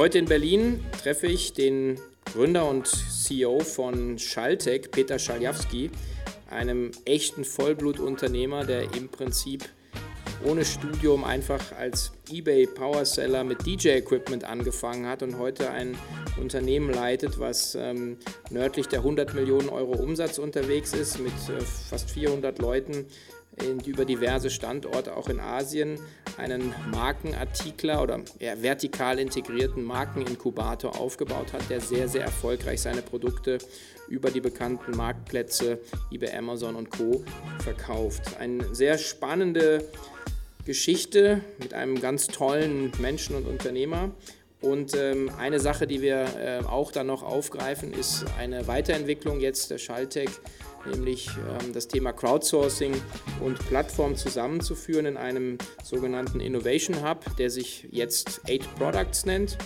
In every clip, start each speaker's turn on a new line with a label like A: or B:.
A: Heute in Berlin treffe ich den Gründer und CEO von Schaltec, Peter Schaljawski, einem echten Vollblutunternehmer, der im Prinzip ohne Studium einfach als eBay Powerseller mit DJ-Equipment angefangen hat und heute ein Unternehmen leitet, was ähm, nördlich der 100 Millionen Euro Umsatz unterwegs ist, mit äh, fast 400 Leuten in, über diverse Standorte auch in Asien, einen Markenartikler oder eher vertikal integrierten Markeninkubator aufgebaut hat, der sehr, sehr erfolgreich seine Produkte über die bekannten Marktplätze eBay, Amazon und Co. verkauft. Eine sehr spannende Geschichte mit einem ganz tollen Menschen und Unternehmer. Und ähm, eine Sache, die wir äh, auch dann noch aufgreifen, ist eine Weiterentwicklung jetzt der Schalltech, nämlich ähm, das Thema Crowdsourcing und Plattform zusammenzuführen in einem sogenannten Innovation Hub, der sich jetzt Eight Products nennt.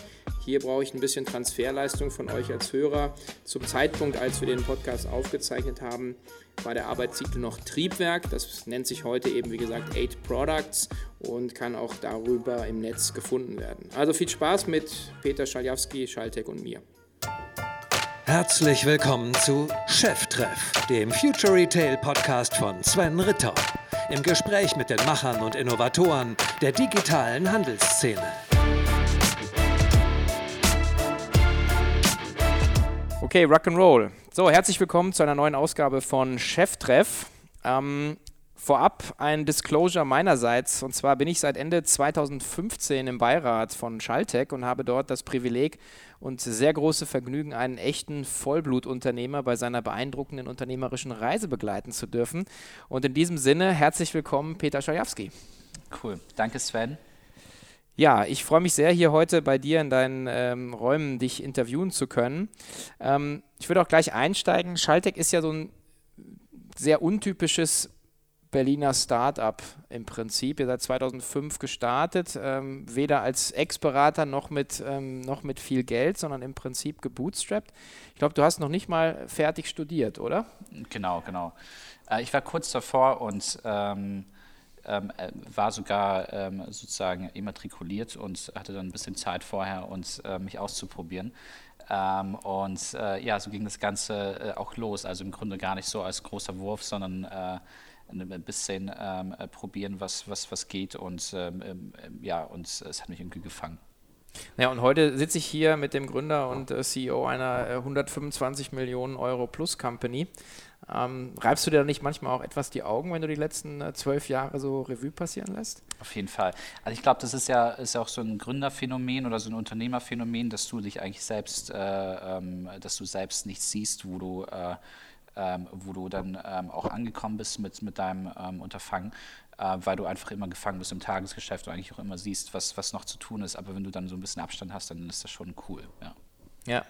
A: Hier brauche ich ein bisschen Transferleistung von euch als Hörer. Zum Zeitpunkt, als wir den Podcast aufgezeichnet haben, war der Arbeitstitel noch Triebwerk. Das nennt sich heute eben, wie gesagt, Eight Products und kann auch darüber im Netz gefunden werden. Also viel Spaß mit Peter Schaljawski, Schaltek und mir.
B: Herzlich willkommen zu Cheftreff, dem Future Retail Podcast von Sven Ritter. Im Gespräch mit den Machern und Innovatoren der digitalen Handelsszene.
A: Okay, Rock'n'Roll. So, herzlich willkommen zu einer neuen Ausgabe von Cheftreff. Ähm, vorab ein Disclosure meinerseits. Und zwar bin ich seit Ende 2015 im Beirat von Schalltech und habe dort das Privileg und sehr große Vergnügen, einen echten Vollblutunternehmer bei seiner beeindruckenden unternehmerischen Reise begleiten zu dürfen. Und in diesem Sinne herzlich willkommen, Peter Schajewski.
C: Cool. Danke, Sven.
A: Ja, ich freue mich sehr, hier heute bei dir in deinen ähm, Räumen dich interviewen zu können. Ähm, ich würde auch gleich einsteigen. Schaltec ist ja so ein sehr untypisches Berliner Start-up im Prinzip. Ihr seid 2005 gestartet, ähm, weder als Ex-Berater noch, mit, ähm, noch mit viel Geld, sondern im Prinzip gebootstrapped. Ich glaube, du hast noch nicht mal fertig studiert, oder?
C: Genau, genau. Äh, ich war kurz davor und ähm, ähm, äh, war sogar ähm, sozusagen immatrikuliert und hatte dann ein bisschen Zeit vorher, und, äh, mich auszuprobieren. Ähm, und äh, ja, so ging das Ganze äh, auch los. Also im Grunde gar nicht so als großer Wurf, sondern äh, ein bisschen ähm, äh, probieren, was, was, was geht. Und ähm, ähm, ja, und es hat mich irgendwie gefangen.
A: Ja, und heute sitze ich hier mit dem Gründer und äh, CEO einer 125 Millionen Euro Plus Company. Ähm, reibst du dir da nicht manchmal auch etwas die Augen, wenn du die letzten äh, zwölf Jahre so Revue passieren lässt?
C: Auf jeden Fall. Also ich glaube, das ist ja, ist auch so ein Gründerphänomen oder so ein Unternehmerphänomen, dass du dich eigentlich selbst, äh, ähm, dass du selbst nicht siehst, wo du, äh, ähm, wo du dann ähm, auch angekommen bist mit, mit deinem ähm, Unterfangen. Äh, weil du einfach immer gefangen bist im Tagesgeschäft und eigentlich auch immer siehst, was, was noch zu tun ist. Aber wenn du dann so ein bisschen Abstand hast, dann ist das schon cool. Ja.
A: ja.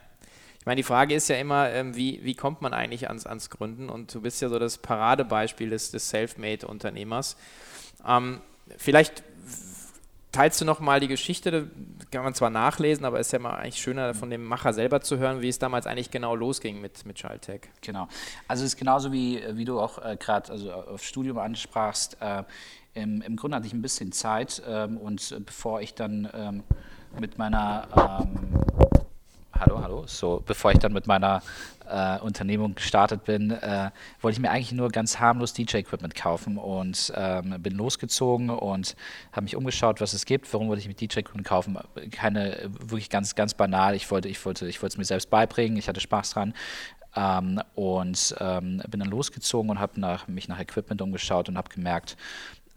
A: Ich meine, die Frage ist ja immer, ähm, wie, wie kommt man eigentlich ans, ans Gründen? Und du bist ja so das Paradebeispiel des, des Selfmade-Unternehmers. Ähm, vielleicht teilst du noch mal die Geschichte, kann man zwar nachlesen, aber es ist ja mal eigentlich schöner von dem Macher selber zu hören, wie es damals eigentlich genau losging mit, mit Schalltech.
C: Genau. Also es ist genauso wie, wie du auch äh, gerade also auf Studium ansprachst. Äh, im, im, Grunde hatte ich ein bisschen Zeit ähm, und bevor ich dann ähm, mit meiner ähm, hallo, hallo. So, bevor ich dann mit meiner äh, Unternehmung gestartet bin, äh, wollte ich mir eigentlich nur ganz harmlos DJ-Equipment kaufen und ähm, bin losgezogen und habe mich umgeschaut, was es gibt. Warum wollte ich mir DJ-Equipment kaufen? Keine, wirklich ganz, ganz banal. Ich wollte, ich wollte, ich wollte es mir selbst beibringen. Ich hatte Spaß dran. Ähm, und ähm, bin dann losgezogen und habe nach, mich nach Equipment umgeschaut und habe gemerkt,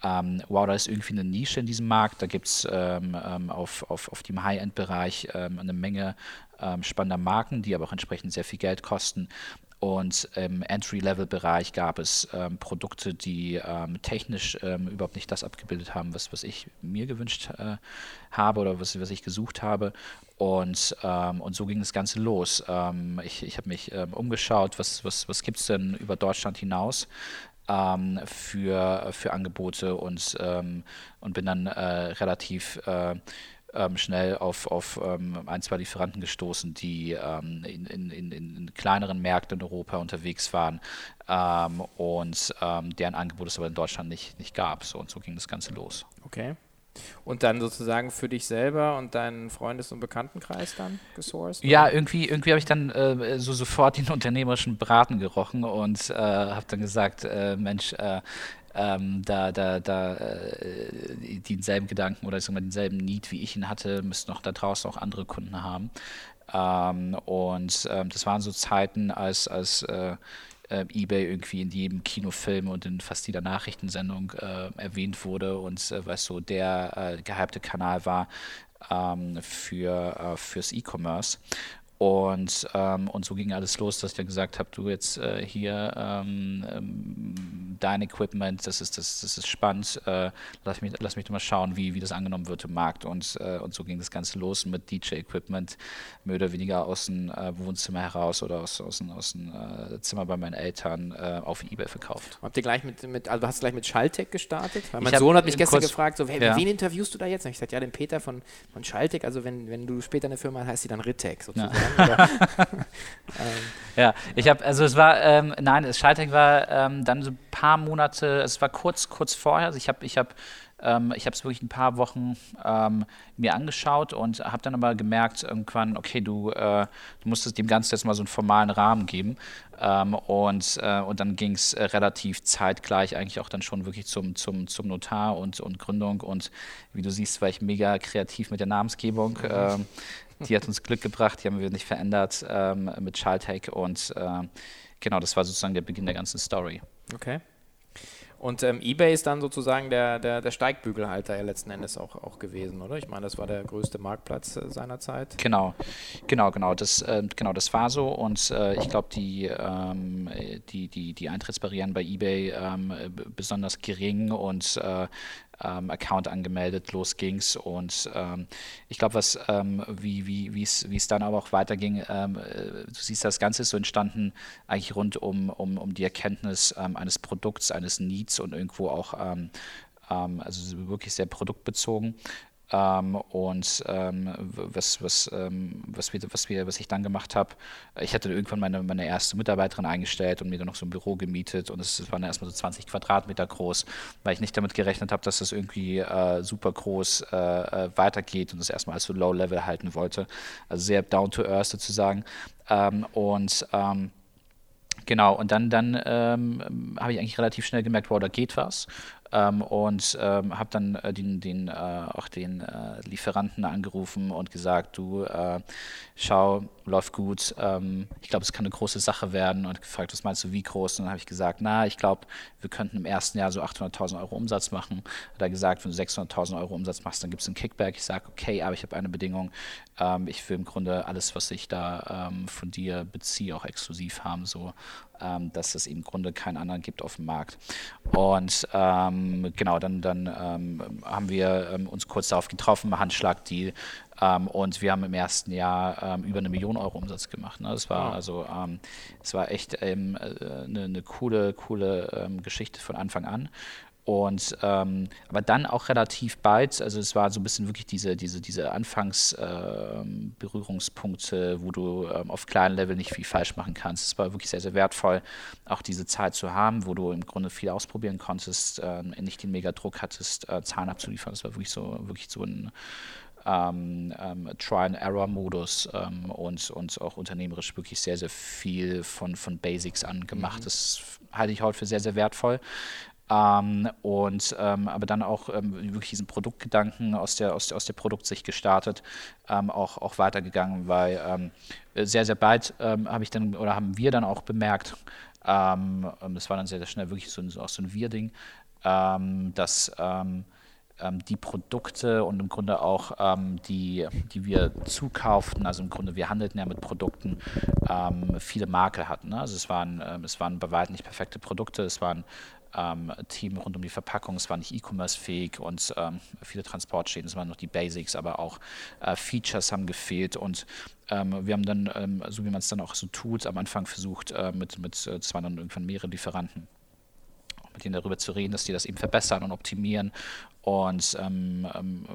C: ähm, wow, da ist irgendwie eine Nische in diesem Markt. Da gibt es ähm, ähm, auf, auf, auf dem High-End-Bereich ähm, eine Menge ähm, spannender Marken, die aber auch entsprechend sehr viel Geld kosten. Und im Entry-Level-Bereich gab es ähm, Produkte, die ähm, technisch ähm, überhaupt nicht das abgebildet haben, was, was ich mir gewünscht äh, habe oder was, was ich gesucht habe. Und, ähm, und so ging das Ganze los. Ähm, ich ich habe mich ähm, umgeschaut, was, was, was gibt es denn über Deutschland hinaus für, für Angebote und, und bin dann äh, relativ äh, ähm, schnell auf, auf ähm, ein, zwei Lieferanten gestoßen, die ähm, in, in, in, in, kleineren Märkten in Europa unterwegs waren und deren Angebot es aber in Deutschland nicht, nicht gab. So, und so ging das Ganze los.
A: Okay. Und dann sozusagen für dich selber und deinen Freundes- und Bekanntenkreis dann gesourced?
C: Ja, irgendwie, irgendwie habe ich dann äh, so sofort den unternehmerischen Braten gerochen und äh, habe dann gesagt, äh, Mensch, äh, ähm, da, da, da äh, denselben Gedanken oder ich sag mal denselben Need, wie ich ihn hatte, müssten auch da draußen auch andere Kunden haben. Ähm, und ähm, das waren so Zeiten, als, als äh, äh, eBay irgendwie in jedem Kinofilm und in fast jeder Nachrichtensendung äh, erwähnt wurde und äh, was so der äh, gehypte Kanal war ähm, für, äh, fürs E-Commerce. Und, ähm, und so ging alles los, dass ich dann gesagt habe, du jetzt äh, hier ähm, ähm, dein Equipment, das ist, das, das ist spannend, äh, lass, mich, lass mich doch mal schauen, wie, wie das angenommen wird im Markt. Und, äh, und so ging das Ganze los mit DJ-Equipment, mehr oder weniger aus dem äh, Wohnzimmer heraus oder aus, aus, aus dem äh, Zimmer bei meinen Eltern äh, auf Ebay verkauft.
A: Habt ihr gleich mit, mit also hast du gleich mit Schalltech gestartet? Weil mein Sohn hat mich gestern
C: Kurs-
A: gefragt, so, hey,
C: Ja.
A: wen interviewst du da jetzt? Und ich sagte, ja, den Peter von, von Schalltech, also wenn, wenn du später eine Firma hast, heißt die dann Rittech sozusagen. Oder,
C: Ja, ich habe, also es war, ähm, nein, das Schaltech war ähm, dann so ein paar Monate, es war kurz, kurz vorher, also ich habe, ich habe, ähm, ich habe es wirklich ein paar Wochen ähm, mir angeschaut und habe dann aber gemerkt irgendwann, okay, du, äh, du musstest dem Ganzen jetzt mal so einen formalen Rahmen geben. Ähm, und, äh, und dann ging es äh, relativ zeitgleich eigentlich auch dann schon wirklich zum, zum, zum Notar und, und Gründung. Und wie du siehst, war ich mega kreativ mit der Namensgebung. Ähm, die hat uns Glück gebracht, die haben wir nicht verändert ähm, mit Schalltech und äh, genau, das war sozusagen der Beginn der ganzen Story.
A: okay. Und ähm, eBay ist dann sozusagen der, der, der Steigbügelhalter ja letzten Endes auch, auch gewesen, oder? Ich meine, das war der größte Marktplatz äh, seiner Zeit.
C: Genau, genau, genau. Das, äh, genau, das war so und äh, ich glaube, die, ähm, die, die, die Eintrittsbarrieren bei eBay ähm, äh, besonders gering und äh, ähm, Account angemeldet, los ging's und ähm, ich glaube, was ähm, wie wie wie es dann aber auch weiterging, ähm, äh, du siehst, das Ganze ist so entstanden eigentlich rund um um, um die Erkenntnis ähm, eines Produkts, eines Needs und irgendwo auch ähm, also so wirklich sehr produktbezogen. Ähm, und ähm, was, was, ähm, was, wir, was, wir, was ich dann gemacht habe, ich hatte irgendwann meine, meine erste Mitarbeiterin eingestellt und mir dann noch so ein Büro gemietet und es waren erstmal so 20 Quadratmeter groß, weil ich nicht damit gerechnet habe, dass das irgendwie äh, super groß äh, äh, weitergeht und das erstmal als so Low-Level halten wollte. Also sehr down to earth sozusagen. Ähm, und ähm, Genau, und dann, dann ähm, habe ich eigentlich relativ schnell gemerkt, wow, da geht was. Ähm, und ähm, habe dann äh, den, den, äh, auch den äh, Lieferanten angerufen und gesagt, du, äh, schau, läuft gut, ähm, ich glaube, es kann eine große Sache werden und gefragt, was meinst du, wie groß? Und dann habe ich gesagt, na, ich glaube, wir könnten im ersten Jahr so 800.000 Euro Umsatz machen. Hat er gesagt, wenn du 600.000 Euro Umsatz machst, dann gibt es einen Kickback. Ich sage, okay, aber ich habe eine Bedingung, ähm, ich will im Grunde alles, was ich da ähm, von dir beziehe, auch exklusiv haben, so ähm, dass es im Grunde keinen anderen gibt auf dem Markt. Und ähm, genau, dann, dann ähm, haben wir ähm, uns kurz darauf getroffen, Handschlag-Deal. Ähm, und wir haben im ersten Jahr über eine Million Euro Umsatz gemacht. Ne? Das war also, es war echt äh, eine, eine coole, coole Geschichte von Anfang an. Und ähm, aber dann auch relativ bald, also es war so ein bisschen wirklich diese, diese, diese Anfangs-Berührungspunkte, ähm, wo du ähm, auf kleinem Level nicht viel falsch machen kannst. Es war wirklich sehr, sehr wertvoll, auch diese Zeit zu haben, wo du im Grunde viel ausprobieren konntest, ähm, nicht den Megadruck hattest, äh, Zahlen abzuliefern. Das war wirklich so, wirklich so ein ähm, ähm, Try-and-Error-Modus ähm, und, und auch unternehmerisch wirklich sehr, sehr viel von, von Basics an gemacht. Das halte ich heute für sehr, sehr wertvoll. Ähm, und ähm, aber dann auch ähm, wirklich diesen Produktgedanken aus der, aus aus der Produktsicht gestartet, ähm, auch, auch weitergegangen, weil ähm, sehr, sehr bald ähm, habe ich dann oder haben wir dann auch bemerkt, das war dann sehr, sehr schnell wirklich so, so, auch so ein Wir-Ding, dass die Produkte und im Grunde auch ähm, die, die wir zukauften, also im Grunde wir handelten ja mit Produkten, ähm, viele Makel hatten. Ne? Also es waren, ähm, es waren bei weitem nicht perfekte Produkte, es waren ähm, Themen rund um die Verpackung, es war nicht E-Commerce-fähig und ähm, viele Transportschäden, es waren noch die Basics, aber auch äh, Features haben gefehlt und ähm, wir haben dann, ähm, so wie man es dann auch so tut, am Anfang versucht, äh, mit, mit, äh, es waren dann irgendwann mehrere Lieferanten, mit denen darüber zu reden, dass die das eben verbessern und optimieren und ähm, ähm,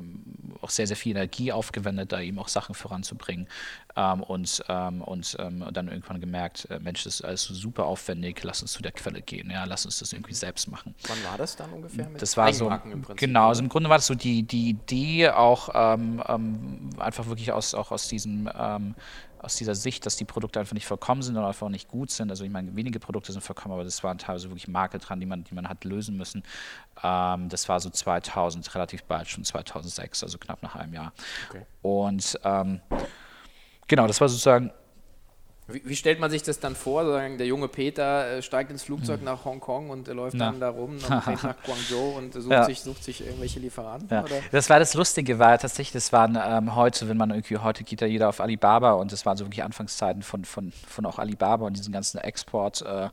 C: auch sehr, sehr viel Energie aufgewendet, da eben auch Sachen voranzubringen ähm, und, ähm, und ähm, dann irgendwann gemerkt, äh, Mensch, das ist alles super aufwendig, lass uns zu der Quelle gehen, ja, lass uns das irgendwie selbst machen.
A: Wann war das dann ungefähr?
C: das war so, genau, also im Grunde war das so die, die Idee auch ähm, einfach wirklich aus, auch aus diesem aus dieser Sicht, dass die Produkte einfach nicht vollkommen sind oder einfach nicht gut sind. Also ich meine, wenige Produkte sind vollkommen, aber das waren teilweise wirklich Makel dran, die man, die man hat lösen müssen. Ähm, das war so 2000, relativ bald schon 2006, also knapp nach einem Jahr. Okay. Und ähm, genau, das war sozusagen
A: wie, wie, stellt man sich das dann vor? Sagen, der junge Peter äh, steigt ins Flugzeug hm. nach Hongkong und äh, läuft Na. dann da rum und fährt nach Guangzhou und sucht, ja. sich, sucht sich irgendwelche Lieferanten? Ja.
C: Das war das Lustige, war tatsächlich, das waren ähm, heute, wenn man irgendwie, heute geht ja jeder auf Alibaba und das waren so wirklich Anfangszeiten von, von, von auch Alibaba und diesen ganzen Export. Äh,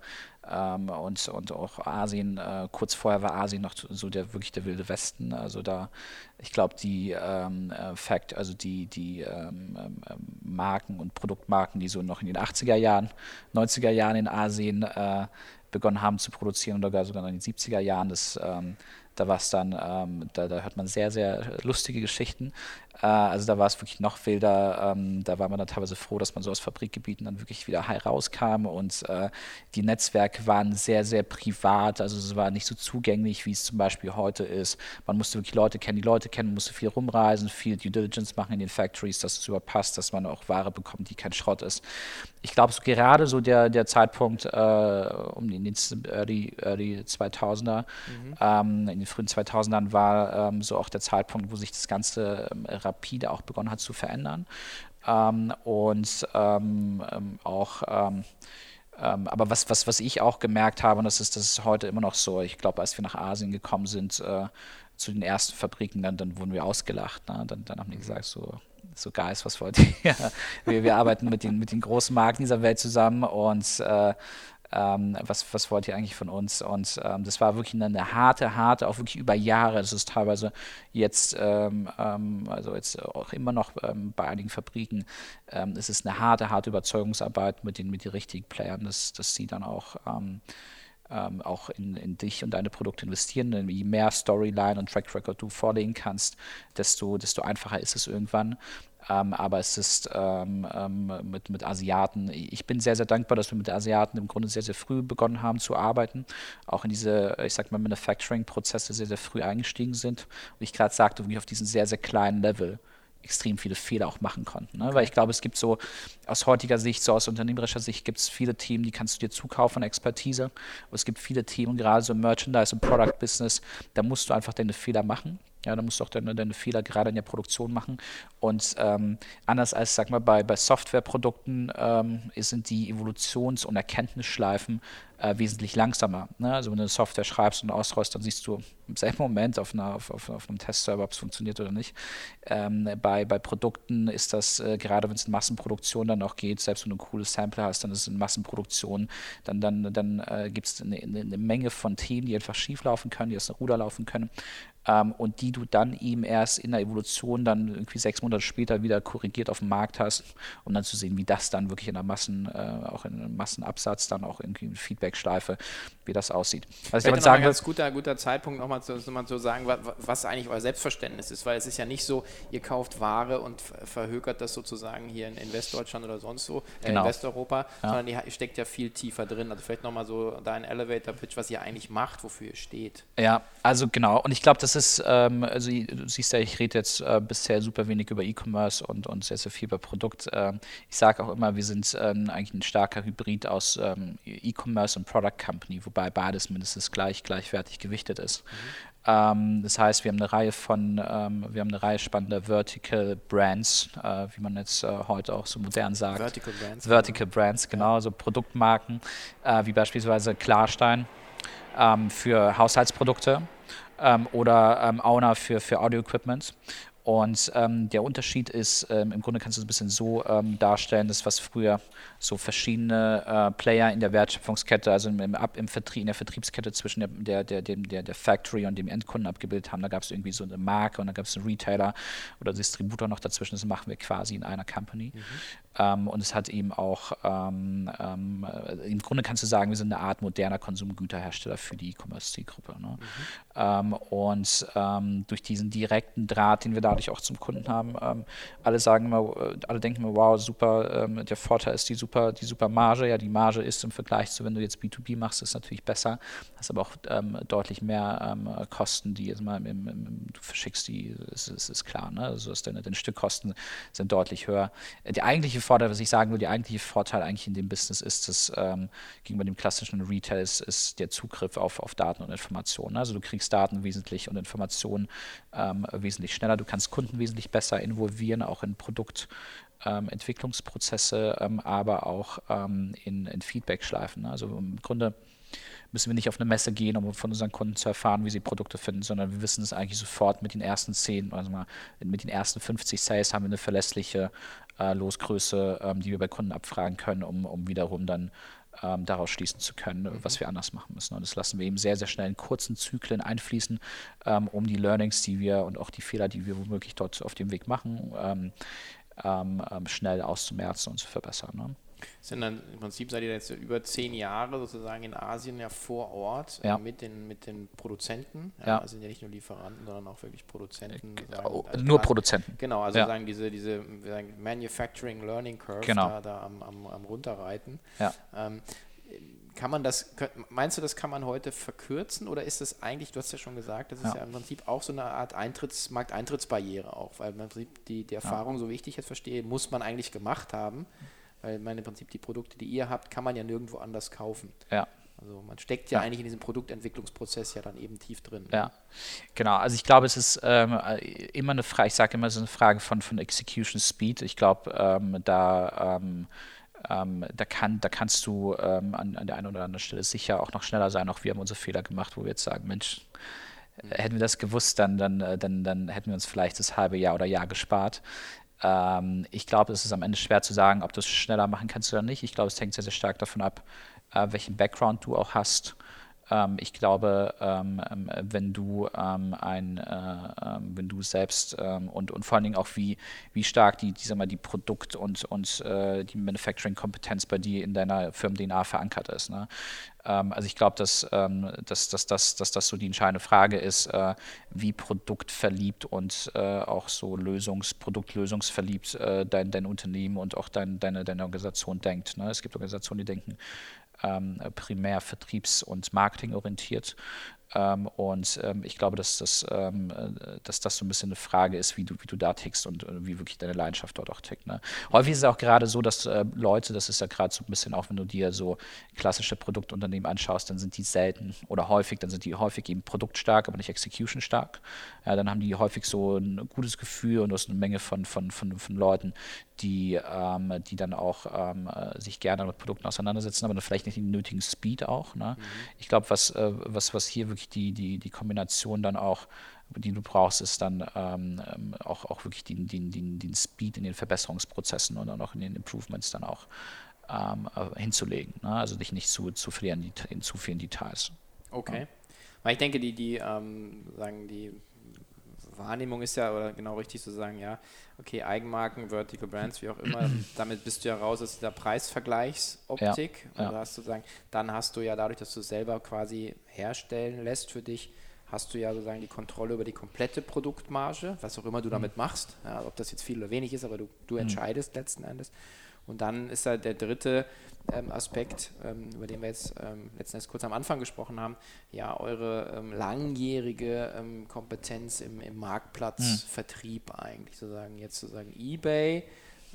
C: ähm, und, und auch Asien, äh, kurz vorher war Asien noch so der wirklich der wilde Westen. Also da, ich glaube, die ähm, äh, Fact, also die, die ähm, ähm, Marken und Produktmarken, die so noch in den 80er Jahren, 90er Jahren in Asien äh, begonnen haben zu produzieren oder sogar in den 70er Jahren, das ähm, da war es dann, ähm, da, da, hört man sehr, sehr lustige Geschichten. Äh, also da war es wirklich noch wilder. Ähm, da war man dann teilweise froh, dass man so aus Fabrikgebieten dann wirklich wieder heil rauskam. Und äh, die Netzwerke waren sehr, sehr privat. Also es war nicht so zugänglich, wie es zum Beispiel heute ist. Man musste wirklich Leute kennen, die Leute kennen, musste viel rumreisen, viel Due Diligence machen in den Factories, dass es überpasst, dass man auch Ware bekommt, die kein Schrott ist. Ich glaube, so gerade so der, der Zeitpunkt äh, um die Early, Early 2000er, mhm. ähm, in den frühen 2000ern war ähm, so auch der Zeitpunkt, wo sich das Ganze ähm, rapide auch begonnen hat zu verändern. Ähm, und ähm, ähm, auch aber was, was, was ich auch gemerkt habe, und das ist, das ist heute immer noch so, ich glaube, als wir nach Asien gekommen sind, äh, zu den ersten Fabriken, dann, dann wurden wir ausgelacht. Ne? Dann, dann haben die gesagt, so, so Guys, was wollt ihr? wir, wir arbeiten mit den, mit den großen Marken dieser Welt zusammen und äh, ähm, was, was wollt ihr eigentlich von uns? Und ähm, das war wirklich eine, eine, harte, harte, auch wirklich über Jahre. Das ist teilweise jetzt, ähm, ähm also jetzt auch immer noch ähm, bei einigen Fabriken, ähm, es ist eine harte, harte Überzeugungsarbeit mit den, mit den richtigen Playern, dass, dass sie dann auch ähm, auch in, in, dich und deine Produkte investieren. Denn je mehr Storyline und Track Record du vorlegen kannst, desto, desto einfacher ist es irgendwann. Ähm, aber es ist ähm, ähm, mit, mit Asiaten, ich bin sehr, sehr dankbar, dass wir mit Asiaten im Grunde sehr, sehr früh begonnen haben zu arbeiten, auch in diese, ich sag mal, Manufacturing-Prozesse sehr, sehr früh eingestiegen sind. Und ich gerade sagte, wirklich auf diesen sehr, sehr kleinen Level extrem viele Fehler auch machen konnten. Ne? Weil ich glaube, es gibt so aus heutiger Sicht, so aus unternehmerischer Sicht, gibt es viele Themen, die kannst du dir zukaufen, Expertise. Und es gibt viele Themen, gerade so im Merchandise- und Product-Business, da musst du einfach deine Fehler machen. Ja, da musst du auch deine, deine Fehler gerade in der Produktion machen. Und ähm, anders als, sag mal, bei, bei Softwareprodukten ähm, sind die Evolutions- und Erkenntnisschleifen äh, wesentlich langsamer. Ne? Also wenn du eine Software schreibst und ausrollst, dann siehst du im selben Moment auf, einer, auf, auf, auf einem Testserver, ob es funktioniert oder nicht. Ähm, bei, bei Produkten ist das, äh, gerade wenn es in Massenproduktion dann auch geht, selbst wenn du ein cooles Sample hast, dann ist es in Massenproduktion, dann, dann, dann äh, gibt es eine, eine, Menge von Themen, die einfach schief laufen können, die aus dem Ruder laufen können ähm, und die du dann eben erst in der Evolution dann irgendwie sechs Monate später wieder korrigiert auf dem Markt hast, um dann zu sehen, wie das dann wirklich in der Massen, äh, auch in einem Massenabsatz dann auch irgendwie eine Feedbackschleife, wie das aussieht.
A: Was ich damit sagen ein ganz guter, guter Zeitpunkt nochmal zu, nochmal zu sagen, was eigentlich euer Selbstverständnis ist, weil es ist ja nicht so, ihr kauft Ware und verhökert das sozusagen hier in, in Westdeutschland oder sonst so, äh, genau. in Westeuropa, ja. sondern ihr steckt ja viel tiefer drin. Also vielleicht nochmal so dein Elevator-Pitch, was ihr eigentlich macht, wofür ihr steht.
C: Ja, also genau. Und ich glaube, das ist, ähm, also du siehst ja, ich rede jetzt äh, bisher super wenig über E-Commerce und, und sehr, sehr viel über Produkt. Ähm, ich sage auch immer, wir sind ähm, eigentlich ein starker Hybrid aus ähm, E-Commerce und Product Company, wobei beides mindestens gleich, gleichwertig gewichtet ist. Mhm. Ähm, das heißt, wir haben eine Reihe von, ähm, wir haben eine Reihe spannender Vertical Brands, äh, wie man jetzt äh, heute auch so modern sagt.
A: Vertical Brands.
C: Vertical genau. Brands, genau, ja. so Produktmarken, äh, wie beispielsweise Klarstein für Haushaltsprodukte ähm, oder ähm, Auna für, für Audio-Equipment. Und ähm, der Unterschied ist, ähm, im Grunde kannst du es ein bisschen so ähm, darstellen, dass was früher so verschiedene äh, Player in der Wertschöpfungskette, also im, im, im Vertrieb, in der Vertriebskette zwischen der, der, der, der, der Factory und dem Endkunden abgebildet haben. Da gab es irgendwie so eine Marke und dann gab es einen Retailer oder Distributor noch dazwischen. Das machen wir quasi in einer Company. Mhm. Ähm, und es hat eben auch, ähm, ähm, äh, im Grunde kannst du sagen, wir sind eine Art moderner Konsumgüterhersteller für die E-Commerce-Zielgruppe. Ne? Mhm. Ähm, und ähm, durch diesen direkten Draht, den wir dadurch auch zum Kunden haben, ähm, alle sagen immer, äh, alle denken immer, wow, super, der Vorteil ist die super, die super Marge. Ja, die Marge ist im Vergleich zu, wenn du jetzt B2B machst, ist natürlich besser, hast aber auch deutlich mehr Kosten, die jetzt mal im, im, du verschickst die, ist, ist, ist klar, ne? Also deine, deine Stückkosten sind deutlich höher. Die eigentliche Vorteil, was ich sagen will, die eigentliche Vorteil eigentlich in dem Business ist, dass ähm, gegenüber dem klassischen Retail ist, ist der Zugriff auf, auf Daten und Informationen. Also du kriegst Daten wesentlich und Informationen ähm, wesentlich schneller. Du kannst Kunden wesentlich besser involvieren, auch in Produktentwicklungsprozesse, ähm, ähm, aber auch ähm, in, in Feedback-Schleifen. Also im Grunde müssen wir nicht auf eine Messe gehen, um von unseren Kunden zu erfahren, wie sie Produkte finden, sondern wir wissen es eigentlich sofort mit den ersten 10, also mal mit den ersten 50 Sales haben wir eine verlässliche äh, Losgröße, ähm, die wir bei Kunden abfragen können, um, um wiederum dann ähm, daraus schließen zu können, mhm. was wir anders machen müssen. Und das lassen wir eben sehr, sehr schnell in kurzen Zyklen einfließen, ähm, um die Learnings, die wir und auch die Fehler, die wir womöglich dort auf dem Weg machen, ähm, ähm, schnell auszumerzen und zu verbessern. Ne?
A: sind dann im Prinzip seid ihr jetzt über zehn Jahre sozusagen in Asien ja vor Ort
C: ja.
A: mit, den, mit den Produzenten.
C: Ja, ja.
A: Also sind ja nicht nur Lieferanten, sondern auch wirklich Produzenten.
C: Äh, sagen, oh, also nur Produzenten.
A: Genau, also ja. sagen diese, diese sagen Manufacturing Learning Curve
C: genau.
A: da, da am, am, am runterreiten.
C: Ja.
A: Ähm, kann man das, meinst du, das kann man heute verkürzen oder ist das eigentlich, du hast ja schon gesagt, das ist ja, ja im Prinzip auch so eine Art Eintritts, Markteintrittsbarriere auch, weil im Prinzip die, die Erfahrung, so wie ich dich jetzt verstehe, muss man eigentlich gemacht haben. Weil meine, im Prinzip die Produkte, die ihr habt, kann man ja nirgendwo anders kaufen.
C: Ja.
A: Also man steckt ja, ja, eigentlich in diesem Produktentwicklungsprozess ja dann eben tief drin.
C: Ja, ne? genau. Also ich glaube, es ist ähm, immer eine Frage, ich sage immer, es ist eine Frage von, von Execution Speed. Ich glaube, ähm, da, ähm, ähm, da, kann, da kannst du ähm, an, an der einen oder anderen Stelle sicher auch noch schneller sein. Auch wir haben unsere Fehler gemacht, wo wir jetzt sagen, Mensch, mhm. hätten wir das gewusst, dann, dann, äh, dann, dann hätten wir uns vielleicht das halbe Jahr oder Jahr gespart. Ähm, ich glaube, es ist am Ende schwer zu sagen, ob du es schneller machen kannst oder nicht. Ich glaube, es hängt sehr, sehr stark davon ab, äh, welchen Background du auch hast. Ähm, ich glaube, ähm, ähm wenn du ähm, ein, äh, ähm, wenn du selbst und, und vor allen Dingen auch wie, wie stark die, die, mal, die Produkt- und, und äh, die Manufacturing-Kompetenz bei dir in deiner Firmen-DNA verankert ist. Ne? also ich glaube, dass, dass, dass, dass, dass das so die entscheidende Frage ist, äh, wie produktverliebt und äh, auch so Lösungs-, produktlösungsverliebt äh, dein, dein Unternehmen und auch dein, deine, deine Organisation denkt. Ne? Es gibt Organisationen, die denken, primär vertriebs- und marketingorientiert. Ähm, und ähm, ich glaube, dass das, ähm, äh, dass das so ein bisschen eine Frage ist, wie du, wie du da tickst und äh, wie wirklich deine Leidenschaft dort auch tickt. Ne? Häufig ist es auch gerade so, dass äh, Leute, das ist ja gerade so ein bisschen auch, wenn du dir so klassische Produktunternehmen anschaust, dann sind die selten oder häufig, dann sind die häufig eben produktstark, aber nicht execution stark. Ja, dann haben die häufig so ein gutes Gefühl und du hast eine Menge von, von, von, von Leuten, die, ähm, die dann auch ähm, äh, sich gerne mit Produkten auseinandersetzen, aber dann vielleicht nicht den nötigen Speed auch. Ne? Mhm. Ich glaube, was, äh, was, was hier wirklich die, die, die Kombination dann auch, die du brauchst, ist dann ähm, ähm auch, auch wirklich den, den, den, den Speed in den Verbesserungsprozessen und dann auch in den Improvements dann auch ähm, äh, hinzulegen. Ne? Also dich nicht zu, zu verlieren in zu vielen Details.
A: Okay. Ja. Weil ich denke, die, die ähm, sagen die Wahrnehmung ist ja, oder genau richtig zu sagen, ja, okay, Eigenmarken, Vertical Brands, wie auch immer, damit bist du ja raus aus dieser Preisvergleichsoptik. Ja, ja. Hast du sagen, dann hast du ja dadurch, dass du es selber quasi herstellen lässt für dich, hast du ja sozusagen die Kontrolle über die komplette Produktmarge, was auch immer du mhm. damit machst, ja, ob das jetzt viel oder wenig ist, aber du, du mhm. entscheidest letzten Endes. Und dann ist da der dritte Aspekt, ähm, über den wir jetzt ähm, letzten Endes kurz am Anfang gesprochen haben, ja, eure ähm, langjährige ähm, Kompetenz im, im Marktplatzvertrieb mhm. eigentlich, sozusagen jetzt sozusagen eBay.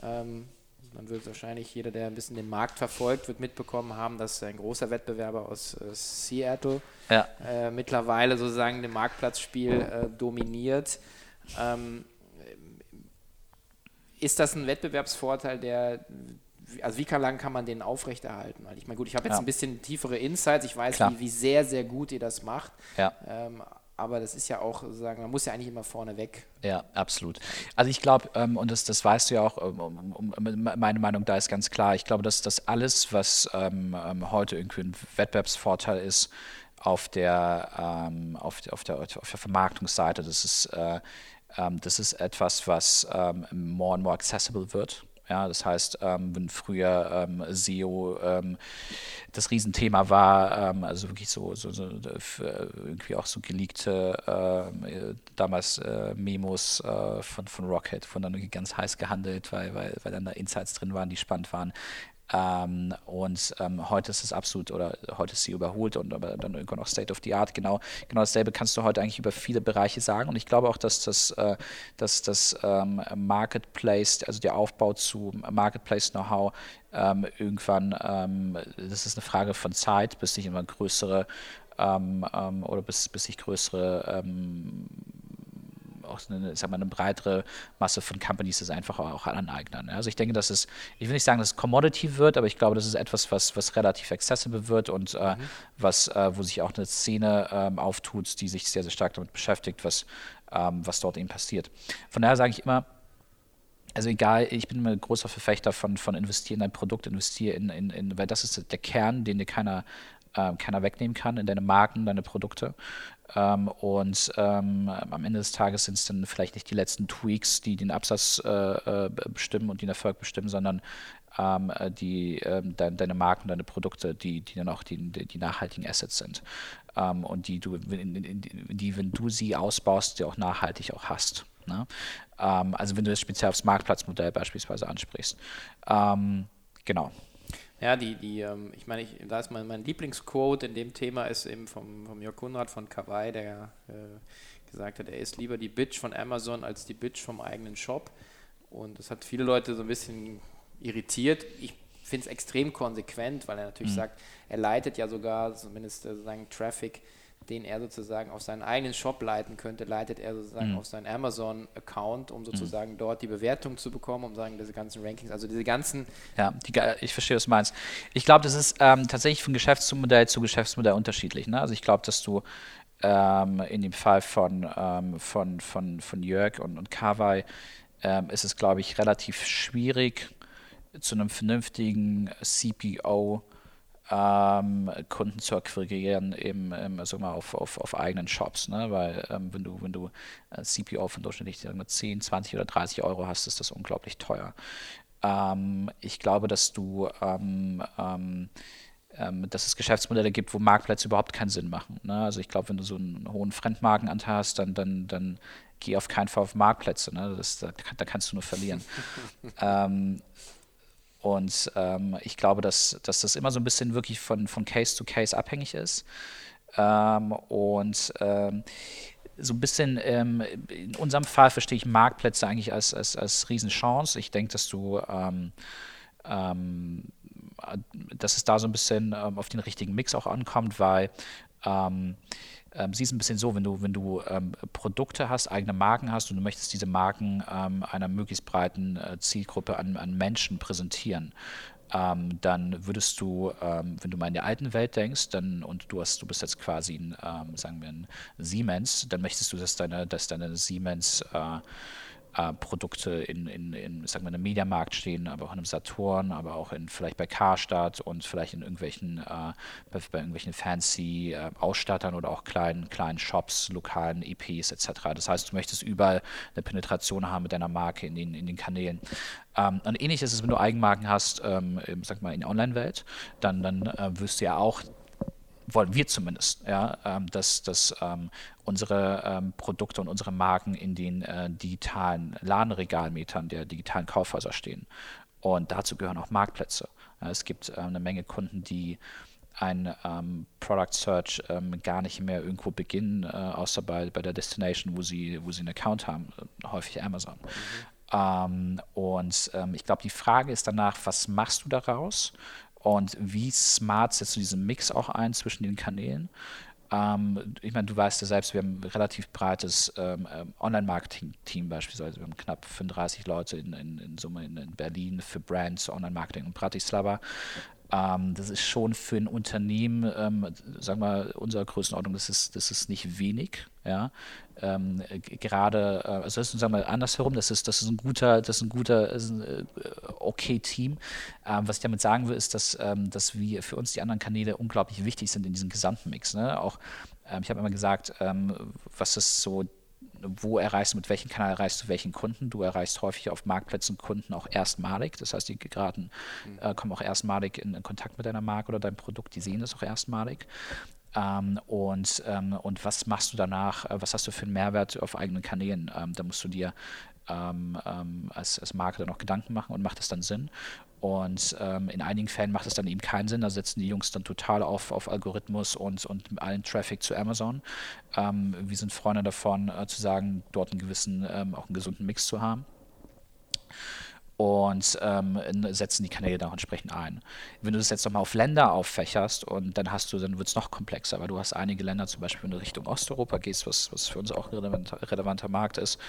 A: Ähm, man wird wahrscheinlich jeder, der ein bisschen den Markt verfolgt, wird mitbekommen haben, dass ein großer Wettbewerber aus äh, Seattle
C: ja.
A: äh, mittlerweile sozusagen den Marktplatzspiel äh, dominiert. ist das ein Wettbewerbsvorteil, der also wie lange kann man den aufrechterhalten? Weil ich meine, gut, ich habe jetzt ja. ein bisschen tiefere Insights, ich weiß, wie, wie, sehr, sehr gut ihr das macht.
C: Ja.
A: Ähm, aber das ist ja auch, sagen, man muss ja eigentlich immer vorne weg.
C: Ja, absolut. Also ich glaube, ähm, und das, das weißt du ja auch, um, um, um, meine Meinung da ist ganz klar, ich glaube, dass das alles, was ähm, ähm, heute irgendwie ein Wettbewerbsvorteil ist, auf der, ähm, auf, auf, der, auf der Vermarktungsseite, das ist, äh, ähm, das ist etwas, was ähm, more and more accessible wird Ja, das heißt, ähm, wenn früher ähm, SEO ähm, das Riesenthema war, ähm, also wirklich so, so, so irgendwie auch so geleakte ähm, äh, damals äh, Memos äh, von, von Rocket, von dann ganz heiß gehandelt, weil, weil, weil dann da Insights drin waren, die spannend waren. Ähm, und ähm, heute ist es absolut, oder heute ist sie überholt und aber dann irgendwann auch State of the Art. Genau, genau dasselbe kannst du heute eigentlich über viele Bereiche sagen. Und ich glaube auch, dass das, äh, dass das ähm, Marketplace, also der Aufbau zu Marketplace-Know-how ähm, irgendwann, ähm, das ist eine Frage von Zeit, bis sich immer größere ähm, oder bis, bis sich größere auch eine, sag mal, eine breitere Masse von Companies das einfach auch aneignen. Also ich denke, dass es, ich will nicht sagen, dass es Commodity wird, aber ich glaube, das ist etwas, was, was relativ accessible wird und äh, mhm. was, äh, wo sich auch eine Szene ähm, auftut, die sich sehr, sehr stark damit beschäftigt, was, ähm, was dort eben passiert. Von daher sage ich immer, also egal, ich bin immer ein großer Verfechter von, von investieren in ein Produkt, investieren in, in, in, weil das ist der Kern, den dir keiner, äh, keiner wegnehmen kann, in deine Marken, deine Produkte. Ähm, und ähm, am Ende des Tages sind es dann vielleicht nicht die letzten Tweaks, die den Absatz äh, äh bestimmen und den Erfolg bestimmen, sondern ähm, äh, die, ähm, de deine Marken, deine Produkte, die, die dann auch die, die nachhaltigen Assets sind. Ähm, und die du, die, wenn du sie ausbaust, die auch nachhaltig auch hast. Ne? Ähm, also wenn du das speziell aufs Marktplatzmodell beispielsweise ansprichst. genau.
A: Ja, die, die, ähm, ich meine, ich, da ist mein, mein Lieblingsquote in dem Thema ist eben vom, vom Jörg Kunrad von Kawaii, der äh, gesagt hat, er ist lieber die Bitch von Amazon als die Bitch vom eigenen Shop. Und das hat viele Leute so ein bisschen irritiert. Ich finde es extrem konsequent, weil er natürlich mhm. sagt, er leitet ja sogar zumindest äh, sozusagen Traffic den er sozusagen auf seinen eigenen Shop leiten könnte, leitet er sozusagen mhm. auf seinen Amazon-Account, um sozusagen mhm. dort die Bewertung zu bekommen, um sagen, diese ganzen Rankings, also diese ganzen.
C: Ja, die, ich verstehe, was du meinst. Ich glaube, das ist ähm, tatsächlich von Geschäftsmodell zu Geschäftsmodell unterschiedlich. Ne? Also ich glaube, dass du ähm, in dem Fall von, ähm, von, von, von Jörg und, und Kawai ähm, ist es, glaube ich, relativ schwierig, zu einem vernünftigen CPO ähm, Kunden zu akquirieren eben, eben sag mal, auf, auf, auf eigenen Shops. Ne? Weil ähm, wenn du, wenn du äh, CPO von durchschnittlich sagen wir, 10, 20 oder 30 Euro hast, ist das unglaublich teuer. Ähm, ich glaube, dass du ähm, ähm, ähm, dass es Geschäftsmodelle gibt, wo Marktplätze überhaupt keinen Sinn machen. Ne? Also ich glaube, wenn du so einen hohen Fremdmarkenanteil hast, dann, dann, dann geh auf keinen Fall auf Marktplätze. Ne? Das, da, da, kannst du nur verlieren. ähm, und ähm, ich glaube, dass, dass das immer so ein bisschen wirklich von, von Case zu Case abhängig ist. Ähm, und ähm, so ein bisschen ähm, in unserem Fall verstehe ich Marktplätze eigentlich als, als, als Riesenchance. Ich denke, dass du ähm, ähm, dass es da so ein bisschen auf den richtigen Mix auch ankommt, weil ähm, siehst ein bisschen so, wenn du, wenn du ähm, Produkte hast, eigene Marken hast und du möchtest diese Marken ähm, einer möglichst breiten äh, Zielgruppe an, an Menschen präsentieren, ähm, dann würdest du, ähm, wenn du mal in der alten Welt denkst, dann und du hast, du bist jetzt quasi ein, ähm, sagen wir ein Siemens, dann möchtest du, dass deine, dass deine Siemens äh, äh, Produkte in, in, in, sagen wir, einem Mediamarkt stehen, aber auch in einem Saturn, aber auch in vielleicht bei Karstadt und vielleicht in irgendwelchen, äh, bei, bei, irgendwelchen fancy äh, Ausstattern oder auch kleinen, kleinen Shops, lokalen EPs etc. Das heißt, du möchtest überall eine Penetration haben mit deiner Marke in den, in den Kanälen. Ähm, und ähnlich ist es, wenn du Eigenmarken hast, ähm, sag mal, in der Online-Welt, dann, dann äh, wirst du ja auch wollen wir zumindest, ja, ähm, dass, dass ähm, unsere ähm, Produkte und unsere Marken in den äh, digitalen Ladenregalmetern der digitalen Kaufhäuser stehen. Und dazu gehören auch Marktplätze. Ja, es gibt äh, eine Menge Kunden, die ein ähm, Product Search ähm, gar nicht mehr irgendwo beginnen, äh, außer bei, bei der Destination, wo sie, wo sie einen Account haben, äh, häufig Amazon. Mhm. Ähm, und ähm, ich glaube, die Frage ist danach, was machst du daraus? Und wie smart setzt du diesen Mix auch ein zwischen den Kanälen? Ähm, ich meine, du weißt ja selbst, wir haben ein relativ breites ähm, ähm, Online-Marketing-Team beispielsweise. Wir haben knapp 35 Leute in, in, in Summe in, in, Berlin für Brands, Online-Marketing und Bratislava. Ähm, das ist schon für ein Unternehmen, ähm, sagen wir, unserer Größenordnung, das ist, das ist nicht wenig. Ja? Ähm, gerade, äh, also das ist, sagen wir andersherum, das ist, das ist ein guter, das ist ein guter, ist ein, äh, okay Team. Ähm, was ich damit sagen will, ist, dass, ähm, dass wir für uns die anderen Kanäle unglaublich wichtig sind in diesem gesamten Mix. Ne? Auch, ähm, ich habe immer gesagt, was ist so wo erreichst du, mit welchem Kanal erreichst du welchen Kunden? Du erreichst häufig auf Marktplätzen Kunden auch erstmalig. Das heißt, die geraten, mhm. äh, kommen auch erstmalig in, in, Kontakt mit deiner Marke oder deinem Produkt, die sehen das auch erstmalig. Ähm, und, ähm, und was machst du danach? Äh, was hast du für einen Mehrwert auf eigenen Kanälen? Ähm, da musst du dir ähm, ähm, als, als Marke dann auch Gedanken machen und macht das dann Sinn? Und ähm, in einigen Fällen macht es dann eben keinen Sinn. Da setzen die Jungs dann total auf, auf Algorithmus und, und allen Traffic zu Amazon. Ähm, wir sind Freunde davon, äh, zu sagen, dort einen gewissen, ähm, auch einen gesunden Mix zu haben und ähm, setzen die Kanäle da auch entsprechend ein. Wenn du das jetzt nochmal auf Länder auffächerst und dann hast du, dann wird es noch komplexer, weil du hast einige Länder, zum Beispiel wenn du Richtung Osteuropa gehst, was, was für uns auch ein relevanter, relevanter Markt ist,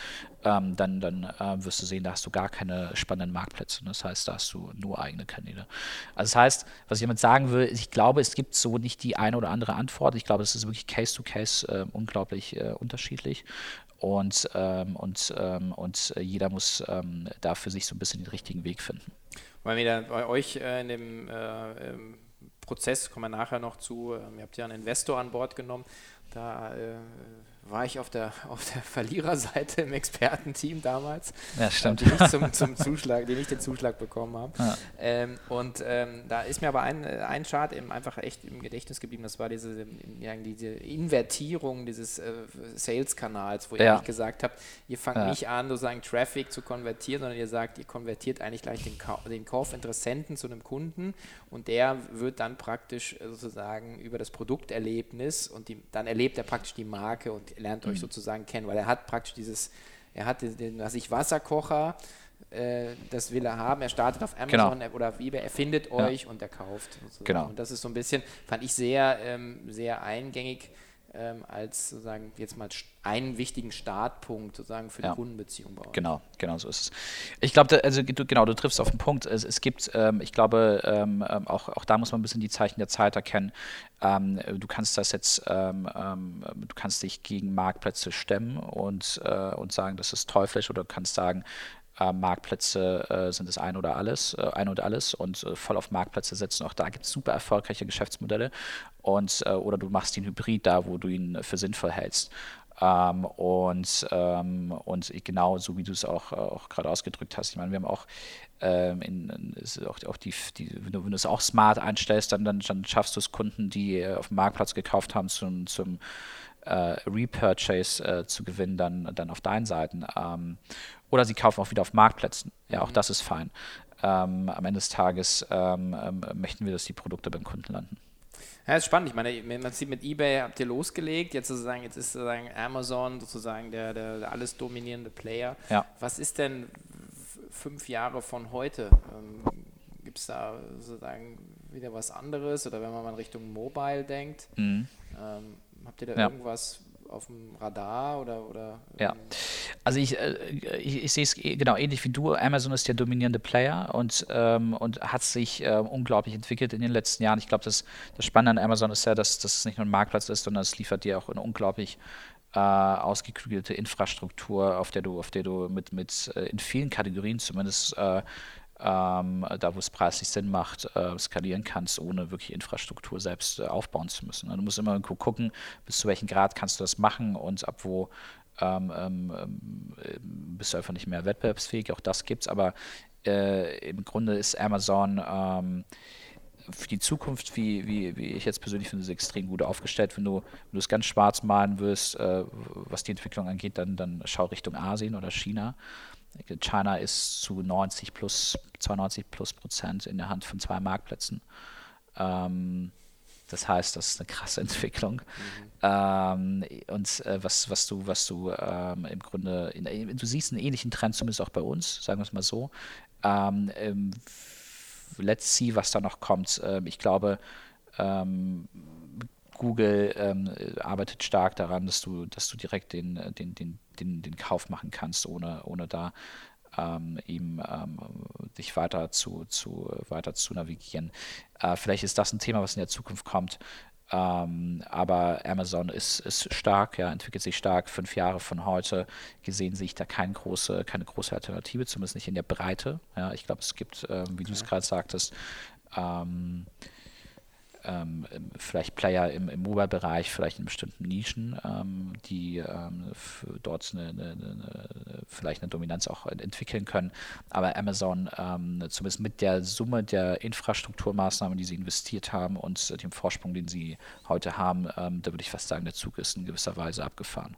C: ähm, dann, dann äh, wirst du sehen, da hast du gar keine spannenden Marktplätze. Das heißt, da hast du nur eigene Kanäle. Also das heißt, was ich damit sagen will, ich glaube, es gibt so nicht die eine oder andere Antwort. Ich glaube, es ist wirklich Case-to-Case -case, äh, unglaublich äh, unterschiedlich und, ähm, und, ähm, und jeder muss ähm, da für sich so ein bisschen den richtigen Weg finden.
A: Weil wir bei euch äh, in dem äh, Prozess, kommen wir nachher noch zu, äh, ihr habt ja einen Investor an Bord genommen, da äh, war ich auf der, auf der Verliererseite im Expertenteam damals.
C: Ja, stimmt.
A: Die nicht zum, zum Zuschlag, die nicht den Zuschlag bekommen haben. Ja. Ähm, und ähm, da ist mir aber ein, ein Chart eben einfach echt im Gedächtnis geblieben. Das war diese, ja, diese Invertierung dieses äh, Sales-Kanals, wo ihr ja. gesagt habt, ihr fangt ja. nicht an, sozusagen Traffic zu konvertieren, sondern ihr sagt, ihr konvertiert eigentlich gleich den, Ka den Kaufinteressenten zu einem Kunden und der wird dann praktisch sozusagen über das Produkterlebnis und die, dann erlebt er praktisch die Marke und lernt euch mhm. sozusagen kennen, weil er hat praktisch dieses, er hat den, den was ich Wasserkocher, äh, das will er haben. Er startet auf Amazon genau. oder auf eBay, er findet euch ja. und er kauft. Sozusagen. Genau. Und das ist so ein bisschen, fand ich sehr, ähm, sehr eingängig ähm, als sozusagen jetzt mal einen wichtigen Startpunkt sozusagen für die ja. Kundenbeziehung
C: bei euch. Genau, genau so ist es. Ich glaube, also du, genau, du triffst auf den Punkt. Es, es gibt, ähm, ich glaube, ähm, ähm, auch, auch da muss man ein bisschen die Zeichen der Zeit erkennen. Ähm, du kannst das jetzt, ähm, du kannst dich gegen Marktplätze stemmen und, äh, und sagen, das ist teuflisch oder du kannst sagen, äh, Marktplätze äh, sind das ein oder alles, äh, ein und alles und äh, voll auf Marktplätze setzen. Auch da gibt es super erfolgreiche Geschäftsmodelle und äh, oder du machst den Hybrid da, wo du ihn für sinnvoll hältst. Ähm, und, ähm, und genau so wie du es auch, auch gerade ausgedrückt hast. Ich meine, wir haben auch, ähm, in, ist auch, auch die, die, wenn, du, es auch smart einstellst, dann, dann, dann schaffst du es Kunden, die auf dem Marktplatz gekauft haben, zum, zum äh, Repurchase äh, zu gewinnen, dann, dann auf deinen Seiten. Ähm, oder sie kaufen auch wieder auf Marktplätzen. Ja, auch mhm. das ist fein. Ähm, am Ende des Tages ähm, ähm, möchten wir, dass die Produkte beim Kunden landen.
A: Ja, ist spannend. Ich meine, man sieht mit eBay habt ihr losgelegt, jetzt sozusagen, jetzt ist sozusagen Amazon sozusagen der, der, der alles dominierende Player. Ja. Was ist denn fünf Jahre von heute? Ähm, Gibt es da sozusagen wieder was anderes? Oder wenn man mal in Richtung Mobile denkt, mhm. ähm, habt ihr da ja. irgendwas auf dem Radar oder, oder
C: ja. also ich, äh, ich, ich sehe es genau ähnlich wie du. Amazon ist der dominierende Player und, ähm, und hat sich äh, unglaublich entwickelt in den letzten Jahren. Ich glaube das, das Spannende an Amazon ist ja dass, dass es nicht nur ein Marktplatz ist sondern es liefert dir auch eine unglaublich äh, ausgeklügelte Infrastruktur auf der du auf der du mit, mit äh, in vielen Kategorien zumindest äh, ähm, da wo es preislich Sinn macht, äh, skalieren kannst, ohne wirklich Infrastruktur selbst äh, aufbauen zu müssen. Du musst immer gucken, bis zu welchem Grad kannst du das machen und ab wo ähm, ähm, ähm bist du einfach nicht mehr wettbewerbsfähig. Auch das gibt es, aber äh, im Grunde ist Amazon ähm, für die Zukunft, wie, wie, wie ich jetzt persönlich finde, ist extrem gut aufgestellt. Wenn du, wenn du es ganz schwarz malen wirst, äh, was die Entwicklung angeht, dann, dann schau Richtung Asien oder China. China ist zu 90 plus, 92 plus Prozent in der Hand von zwei Marktplätzen. Ähm, das heißt, das ist eine krasse Entwicklung. Mhm. Ähm, und äh, was, was du, was du ähm, im Grunde, in, du siehst einen ähnlichen Trend, zumindest auch bei uns, sagen wir es mal so. Ähm, ähm let's see, was da noch kommt. Ähm, ich glaube, Google ähm, arbeitet stark daran, dass du, dass du direkt den, den, den, den, den Kauf machen kannst, ohne, ohne da ähm, ihm ähm, dich weiter zu, zu, weiter zu navigieren. Äh, vielleicht ist das ein Thema, was in der Zukunft kommt. Ähm, aber Amazon ist, ist stark, ja, entwickelt sich stark. Fünf Jahre von heute gesehen sehe ich da keine große, keine große Alternative, zumindest nicht in der Breite. Ja, ich glaube, es gibt, äh, wie okay. du es gerade sagtest, ähm, ähm, vielleicht Player im, im Mobile-Bereich, vielleicht in bestimmten Nischen, ähm, die ähm, dort eine, eine, eine, vielleicht eine Dominanz auch entwickeln können. Aber Amazon, ähm, zumindest mit der Summe der Infrastrukturmaßnahmen, die sie investiert haben und dem Vorsprung, den sie heute haben, ähm, da würde ich fast sagen, der Zug ist in gewisser Weise abgefahren.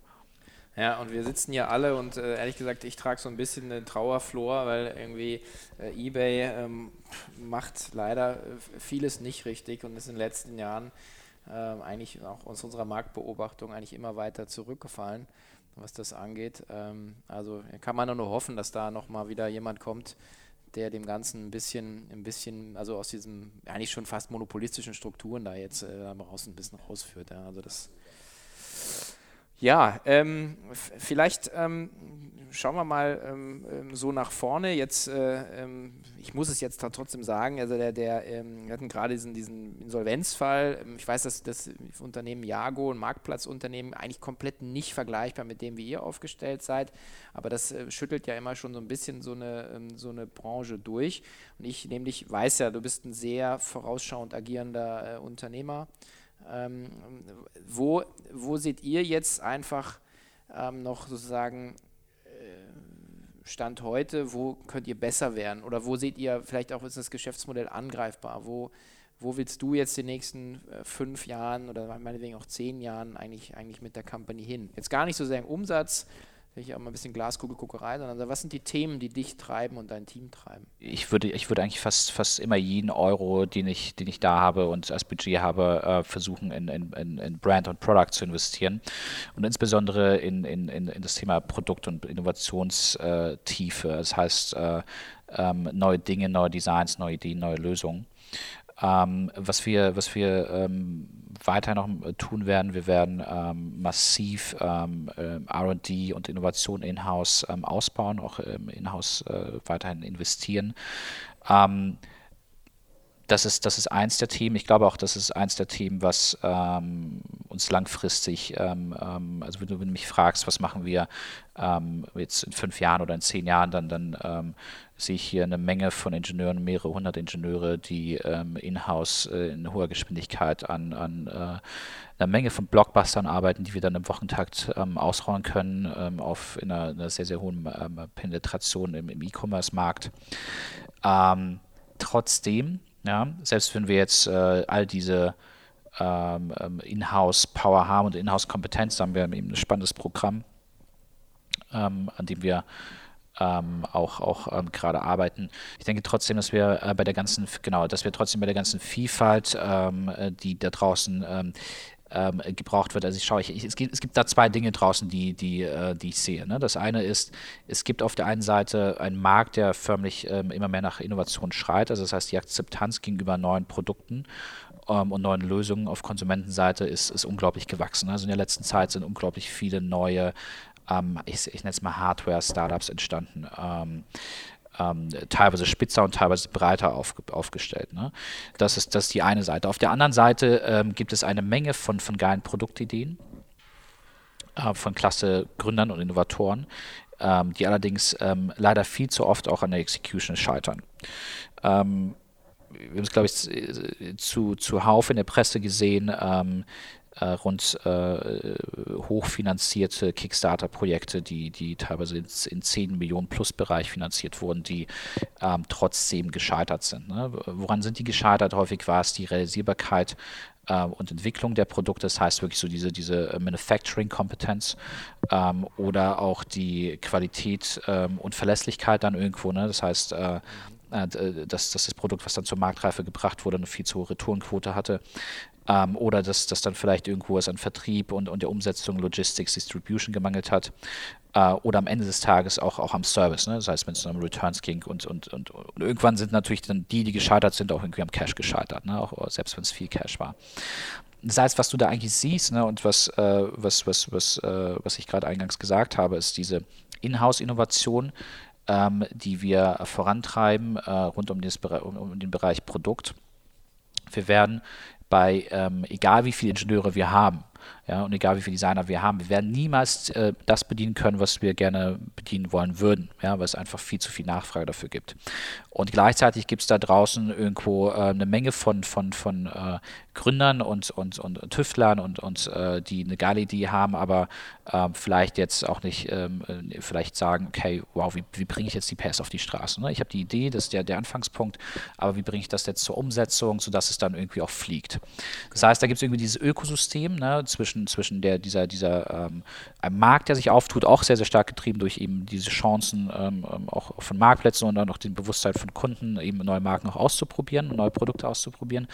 A: Ja, und wir sitzen hier alle und äh, ehrlich gesagt, ich trage so ein bisschen eine Trauerflor, weil irgendwie äh, eBay ähm, macht leider äh, vieles nicht richtig und ist in den letzten Jahren ähm, eigentlich auch aus unserer Marktbeobachtung eigentlich immer weiter zurückgefallen, was das angeht. Ähm, also kann man nur hoffen, dass da nochmal wieder jemand kommt, der dem Ganzen ein bisschen, ein bisschen, also aus diesen eigentlich schon fast monopolistischen Strukturen da jetzt äh, raus ein bisschen rausführt. Ja. Also das ja, ähm, vielleicht ähm, schauen wir mal ähm, ähm so nach vorne. Jetzt, äh, ähm, ich muss es jetzt trotzdem sagen, also der, der ähm, wir hatten gerade diesen, diesen Insolvenzfall. Ich weiß, dass das Unternehmen Jago, ein Marktplatzunternehmen, eigentlich komplett nicht vergleichbar mit dem, wie ihr aufgestellt seid. Aber das äh, schüttelt ja immer schon so ein bisschen so eine, so eine Branche durch. Und ich nämlich weiß ja, du bist ein sehr vorausschauend agierender äh, Unternehmer. Ähm, wo, wo seht ihr jetzt einfach ähm, noch sozusagen äh, Stand heute, wo könnt ihr besser werden? Oder wo seht ihr vielleicht auch, ist das Geschäftsmodell angreifbar? Wo, wo willst du jetzt die nächsten äh, fünf Jahren oder meinetwegen auch zehn Jahren eigentlich, eigentlich mit der Company hin? Jetzt gar nicht so sehr im Umsatz, nicht auch mal ein bisschen Glaskugelguckerei, sondern was sind die Themen, die dich treiben und dein Team treiben?
C: Ich würde, ich würde eigentlich fast, fast immer jeden Euro, den ich, den ich da habe und als Budget habe, äh, versuchen in, in, in Brand und Product zu investieren und insbesondere in, in, in, das Thema Produkt- und Innovationstiefe. Das heißt, äh, ähm, neue Dinge, neue Designs, neue Ideen, neue Lösungen. Ähm, was wir, was wir ähm, weiter noch äh, tun werden, wir werden ähm, massiv ähm, äh, RD und Innovation in-house ähm, ausbauen, auch ähm, in-house äh, weiterhin investieren. das ist, das ist eins der Themen. Ich glaube auch, das ist eins der Themen, was ähm, uns langfristig, ähm, ähm, also wenn du, wenn du, mich fragst, was machen wir jetzt in fünf Jahren oder in zehn Jahren, dann, dann sehe ich hier eine Menge von Ingenieuren, mehrere hundert Ingenieure, die ähm, in-house äh, in hoher Geschwindigkeit an, an äh, einer Menge von Blockbustern arbeiten, die wir dann im Wochentakt ähm, ausrollen können, ähm, auf in einer, einer, sehr, sehr hohen ähm, Penetration im, im E-Commerce-Markt. Ähm, trotzdem, ja, selbst wenn wir jetzt äh, all diese ähm, In-house-Power haben und In-house-Kompetenz, haben wir eben ein spannendes Programm, an dem wir ähm, auch, auch ähm, gerade arbeiten. Ich denke trotzdem, dass wir äh, bei der ganzen, genau, dass wir trotzdem bei der ganzen Vielfalt, ähm, äh, die da draußen ähm, ähm, gebraucht wird. Also ich schaue, ich, ich, es, gibt, es gibt da zwei Dinge draußen, die, die, äh, die ich sehe. Ne? Das eine ist, es gibt auf der einen Seite einen Markt, der förmlich ähm, immer mehr nach Innovation schreit. Also das heißt, die Akzeptanz gegenüber neuen Produkten und neuen Lösungen auf Konsumentenseite ist, ist unglaublich gewachsen. Also in der letzten Zeit sind unglaublich viele neue ähm, ich, ich nenne es mal Hardware-Startups entstanden. Ähm, ähm, teilweise spitzer und teilweise breiter auf, aufgestellt. Ne? Das, ist, das ist die eine Seite. Auf der anderen Seite ähm, gibt es eine Menge von, von geilen Produktideen äh, von klasse Gründern und Innovatoren, ähm, die allerdings ähm, leider viel zu oft auch an der Execution scheitern. Wir haben es, glaube ich, äh, zu, zuhauf in der Presse gesehen, ähm, äh, rund äh, hochfinanzierte Kickstarter-Projekte, die, die teilweise in, in 10 Millionen plus Bereich finanziert wurden, die ähm, trotzdem gescheitert sind. Ne? Woran sind die gescheitert? Häufig war es die Realisierbarkeit äh, und Entwicklung der Produkte, das heißt wirklich so diese, diese äh, Manufacturing-Kompetenz ähm, oder auch die Qualität ähm, und Verlässlichkeit dann irgendwo. Ne? Das heißt, äh, äh dass, dass das Produkt, was dann zur Marktreife gebracht wurde, eine viel zu hohe Retourenquote hatte, ähm, oder dass, dass dann vielleicht irgendwo es an Vertrieb und, und der Umsetzung, Logistics, Distribution gemangelt hat äh, oder am Ende des Tages auch, auch am Service. Ne? Das heißt, wenn es um Returns ging und, und, und, und, irgendwann sind natürlich dann die, die gescheitert sind, auch irgendwie am Cash gescheitert, ne? auch, selbst wenn es viel Cash war. Das heißt, was du da eigentlich siehst ne, und was, äh, was, was, was, äh, was ich gerade eingangs gesagt habe, ist diese Inhouse-Innovation, ähm, die wir vorantreiben äh, rund um, dieses, um, um den Bereich Produkt. Wir werden bei, ähm, egal wie viele Ingenieure wir haben, ja, und egal wie viele Designer wir haben, wir werden niemals äh, das bedienen können, was wir gerne bedienen wollen würden, ja, weil es einfach viel zu viel Nachfrage dafür gibt. Und gleichzeitig gibt es da draußen irgendwo äh, eine Menge von, von, von äh, Gründern und, und, und, Tüftlern und, und äh, die eine geile Idee haben, aber ähm, vielleicht jetzt auch nicht, ähm, äh, vielleicht sagen, okay, wow, wie, wie bringe ich jetzt die PS auf die Straße? Ne? Ich habe die Idee, das ist der, der Anfangspunkt, aber wie bringe ich das jetzt zur Umsetzung, sodass es dann irgendwie auch fliegt? Das heißt, da gibt es irgendwie dieses Ökosystem ne, zwischen, zwischen der, dieser, dieser ähm, Markt, der sich auftut, auch sehr, sehr stark getrieben durch eben diese Chancen ähm, ähm auch von Marktplätzen und dann auch den Bewusstsein von Kunden, eben neue Marken auch auszuprobieren, neue Produkte auszuprobieren.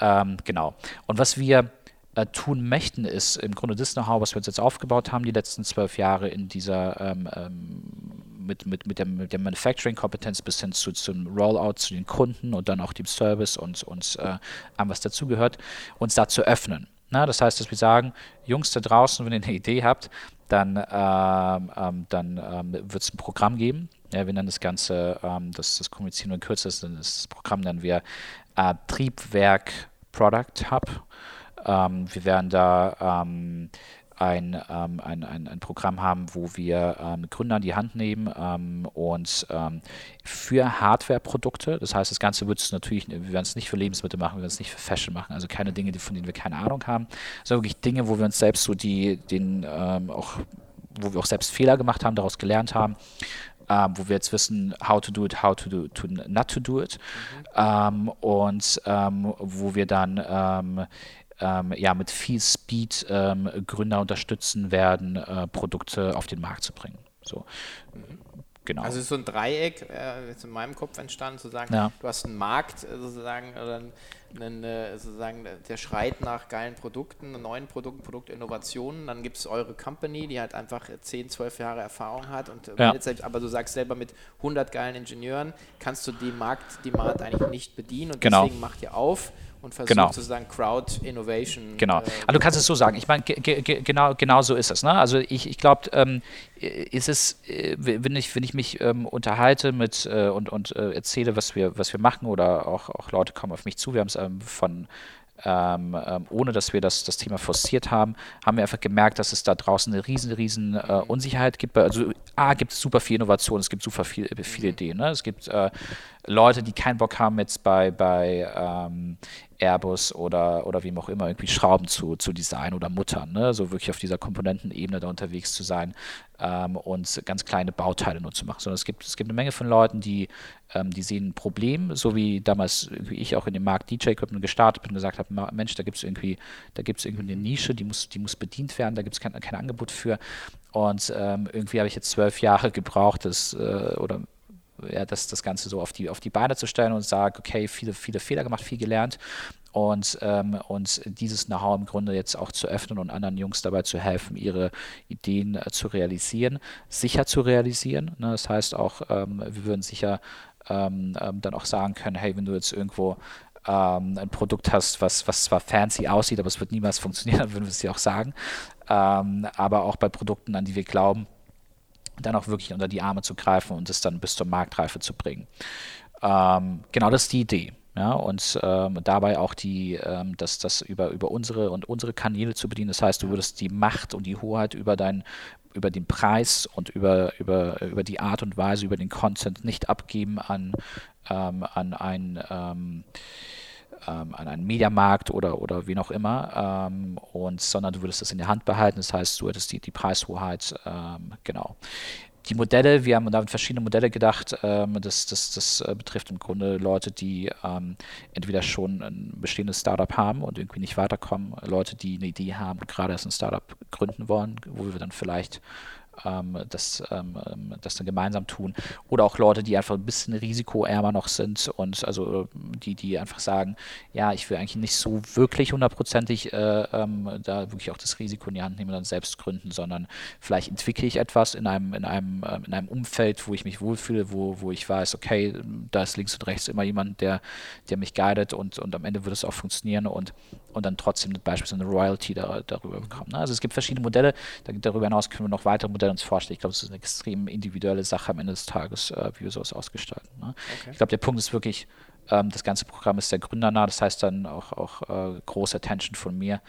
C: Ähm, genau. Und was wir äh, tun möchten, ist im Grunde das Know-how, was wir uns jetzt aufgebaut haben, die letzten zwölf Jahre in dieser ähm, ähm, mit, mit, mit, der, mit der Manufacturing-Kompetenz bis hin zu, zum Rollout zu den Kunden und dann auch dem Service und, und äh, allem, was dazugehört, uns da zu öffnen. Na, das heißt, dass wir sagen, Jungs da draußen, wenn ihr eine Idee habt, dann, ähm, ähm, dann ähm, wird es ein Programm geben. Ja, wir nennen das Ganze, ähm, das, das kommunizieren wir in Kürze, das, das Programm nennen wir äh, Triebwerk Product Hub. Ähm, wir werden da ähm, ein, ähm, ein, ein, ein, Programm haben, wo wir ähm, Gründer in die Hand nehmen ähm, und ähm, für Hardware-Produkte, das heißt, das Ganze wird es natürlich, wir werden es nicht für Lebensmittel machen, wir werden es nicht für Fashion machen, also keine Dinge, von denen wir keine Ahnung haben, sondern wirklich Dinge, wo wir uns selbst so die, den ähm, auch, wo wir auch selbst Fehler gemacht haben, daraus gelernt haben. Ähm, wo wir jetzt wissen, how to do it, how to do to not to do it. Mhm. und wo wir dann ähm, ja, mit viel Speed ähm, Gründer unterstützen werden, äh, Produkte auf den Markt zu bringen. So.
A: Genau. Also ist so ein Dreieck äh, jetzt in meinem Kopf entstanden, zu sagen, ja. du hast einen Markt äh, sozusagen oder einen, äh, sozusagen der schreit nach geilen Produkten, neuen Produkten, Produktinnovationen. Dann gibt es eure Company, die halt einfach 10, 12 Jahre Erfahrung hat und ja. aber du sagst selber mit 100 geilen Ingenieuren kannst du die Markt, die Markt eigentlich nicht bedienen und genau. deswegen macht ihr auf und versucht genau. sozusagen Crowd Innovation.
C: Genau. Äh, also du kannst es so sagen. Ich meine, genau, genau so ist es. Ne? Also ich, ich glaube, ähm, ist es, äh, wenn ich, wenn ich mich ähm, unterhalte mit äh, und, und äh, erzähle, was wir, was wir machen, oder auch, auch Leute kommen auf mich zu, wir haben es ähm, von ähm, ähm, ohne dass wir das, das Thema forciert haben, haben wir einfach gemerkt, dass es da draußen eine riesen, riesen äh, Unsicherheit gibt. Also A, gibt es super viel Innovation, es gibt super viel, viele Ideen. Ne? Es gibt äh, Leute, die keinen Bock haben, jetzt bei, bei ähm, Airbus oder, oder wem auch immer irgendwie Schrauben zu, zu designen oder muttern. Ne? So wirklich auf dieser Komponentenebene da unterwegs zu sein ähm, und ganz kleine Bauteile nur zu machen. Sondern es gibt, es gibt eine Menge von Leuten, die, ähm, die sehen ein Problem, so wie damals wie ich auch in dem Markt DJ-Equipment gestartet bin und gesagt habe, Mensch, da gibt es irgendwie, da gibt es irgendwie eine Nische, die muss, die muss bedient werden, da gibt es kein, kein Angebot für. Und ähm, irgendwie habe ich jetzt zwölf Jahre gebraucht, das, äh, oder ja, das, das Ganze so auf die, auf die Beine zu stellen und sage, okay, viele, viele Fehler gemacht, viel gelernt und, ähm, und dieses Know-how im Grunde jetzt auch zu öffnen und anderen Jungs dabei zu helfen, ihre Ideen äh, zu realisieren, sicher zu realisieren. Ne? Das heißt auch, ähm, wir würden sicher ähm, ähm dann auch sagen können, hey, wenn du jetzt irgendwo ähm, ein Produkt hast, was, was zwar fancy aussieht, aber es wird niemals funktionieren, dann würden wir es dir auch sagen. Ähm, aber auch bei Produkten, an die wir glauben, dann auch wirklich unter die Arme zu greifen und es dann bis zur Marktreife zu bringen. Ähm, genau das ist die Idee. Ja, und ähm, dabei auch die, ähm, das, das über, über unsere und unsere Kanäle zu bedienen. Das heißt, du würdest die Macht und die Hoheit über dein, über den Preis und über, über, über die Art und Weise, über den Content nicht abgeben an, ähm, an ein ähm, ähm, an einen Mediamarkt oder, oder wie auch immer, ähm, und, sondern du würdest das in der Hand behalten, das heißt, du hättest die, die Preishoheit, ähm, genau. Die Modelle, wir haben damit verschiedene Modelle gedacht, ähm, das, das, das äh, betrifft im Grunde Leute, die ähm, entweder schon ein bestehendes Startup haben und irgendwie nicht weiterkommen, Leute, die eine Idee haben und gerade erst ein Startup gründen wollen, wo wir dann vielleicht ähm, das, ähm, ähm, das dann gemeinsam tun. Oder auch Leute, die einfach ein bisschen risikoärmer noch sind und also die, die einfach sagen, ja, ich will eigentlich nicht so wirklich hundertprozentig äh, ähm, da wirklich auch das Risiko in die Hand nehmen und dann selbst gründen, sondern vielleicht entwickle ich etwas in einem, in einem, in einem Umfeld, wo ich mich wohlfühle, wo, wo ich weiß, okay, da ist links und rechts immer jemand, der, der mich guidet und, und am Ende wird es auch funktionieren und, und dann trotzdem beispielsweise eine Royalty da, darüber bekommen. Ne? Also es gibt verschiedene Modelle, darüber hinaus können wir noch weitere Modelle uns vorstellen. Ich glaube, es ist eine extrem individuelle Sache am Ende des Tages, äh, wie wir sowas ausgestalten. Ne? Okay. Ich glaube, der Punkt ist wirklich, Ähm, das ganze Programm ist sehr gründernah, das heißt dann auch, auch äh, große Attention von mir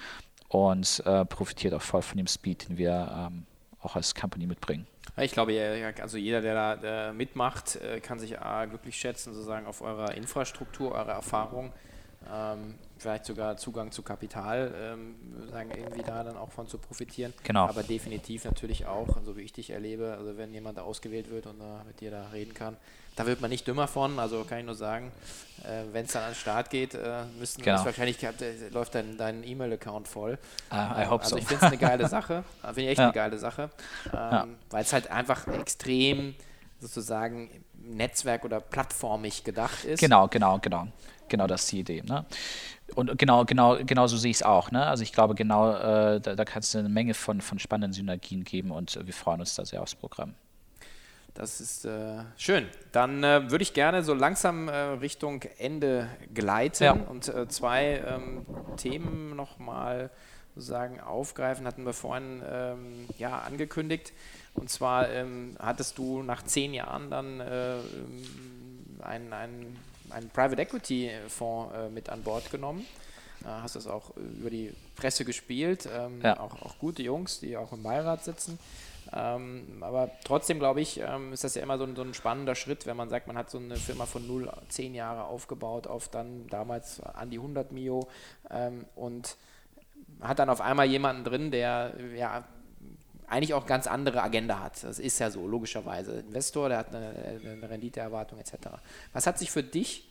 C: und äh, profitiert auch voll von dem Speed, den wir ähm, auch als Company mitbringen.
A: Ich glaube, also jeder, der da mitmacht, äh, kann sich glücklich schätzen, sozusagen auf eurer Infrastruktur, eure Erfahrung, ähm, vielleicht sogar Zugang zu Kapital, ähm, sagen irgendwie da dann auch von zu profitieren.
C: Genau.
A: Aber definitiv natürlich auch, so wie ich dich erlebe, also wenn jemand da ausgewählt wird und uh, mit dir da reden kann, da wird man nicht dümmer von, also kann ich nur sagen, äh, wenn es dann an den Start geht, äh, müssen genau. wahrscheinlich äh, läuft dein, dein E-Mail-Account voll.
C: Uh, I hope
A: also
C: so.
A: ich finde es eine geile Sache, finde ich echt ja. eine geile Sache, ähm, ja. weil es halt einfach extrem sozusagen Netzwerk- oder plattformig gedacht ist.
C: Genau, genau, genau. Genau das ist die Idee. Ne? Und genau, genau, genau so sehe ich es auch. Ne? Also ich glaube, genau äh, da, da kann es eine Menge von, von spannenden Synergien geben und äh, wir freuen uns da sehr aufs Programm.
A: Das ist äh, schön. Dann äh, würde ich gerne so langsam äh, Richtung Ende gleiten ja. und äh, zwei ähm, Themen nochmal sozusagen aufgreifen, hatten wir vorhin ähm, ja, angekündigt. Und zwar ähm, hattest du nach zehn Jahren dann einen, einen, einen Private Equity Fonds äh, mit an Bord genommen. Äh, hast das auch über die Presse gespielt. Ähm, ja. auch, auch gute Jungs, die auch im Beirat sitzen. Ähm, aber trotzdem glaube ich, ähm, ist das ja immer so ein, so ein, spannender Schritt, wenn man sagt, man hat so eine Firma von 0, 10 Jahre aufgebaut auf dann damals an die 100 Mio ähm, und hat dann auf einmal jemanden drin, der ja eigentlich auch ganz andere Agenda hat. Das ist ja so, logischerweise. Investor, der hat eine, eine Renditeerwartung etc. Was hat sich für dich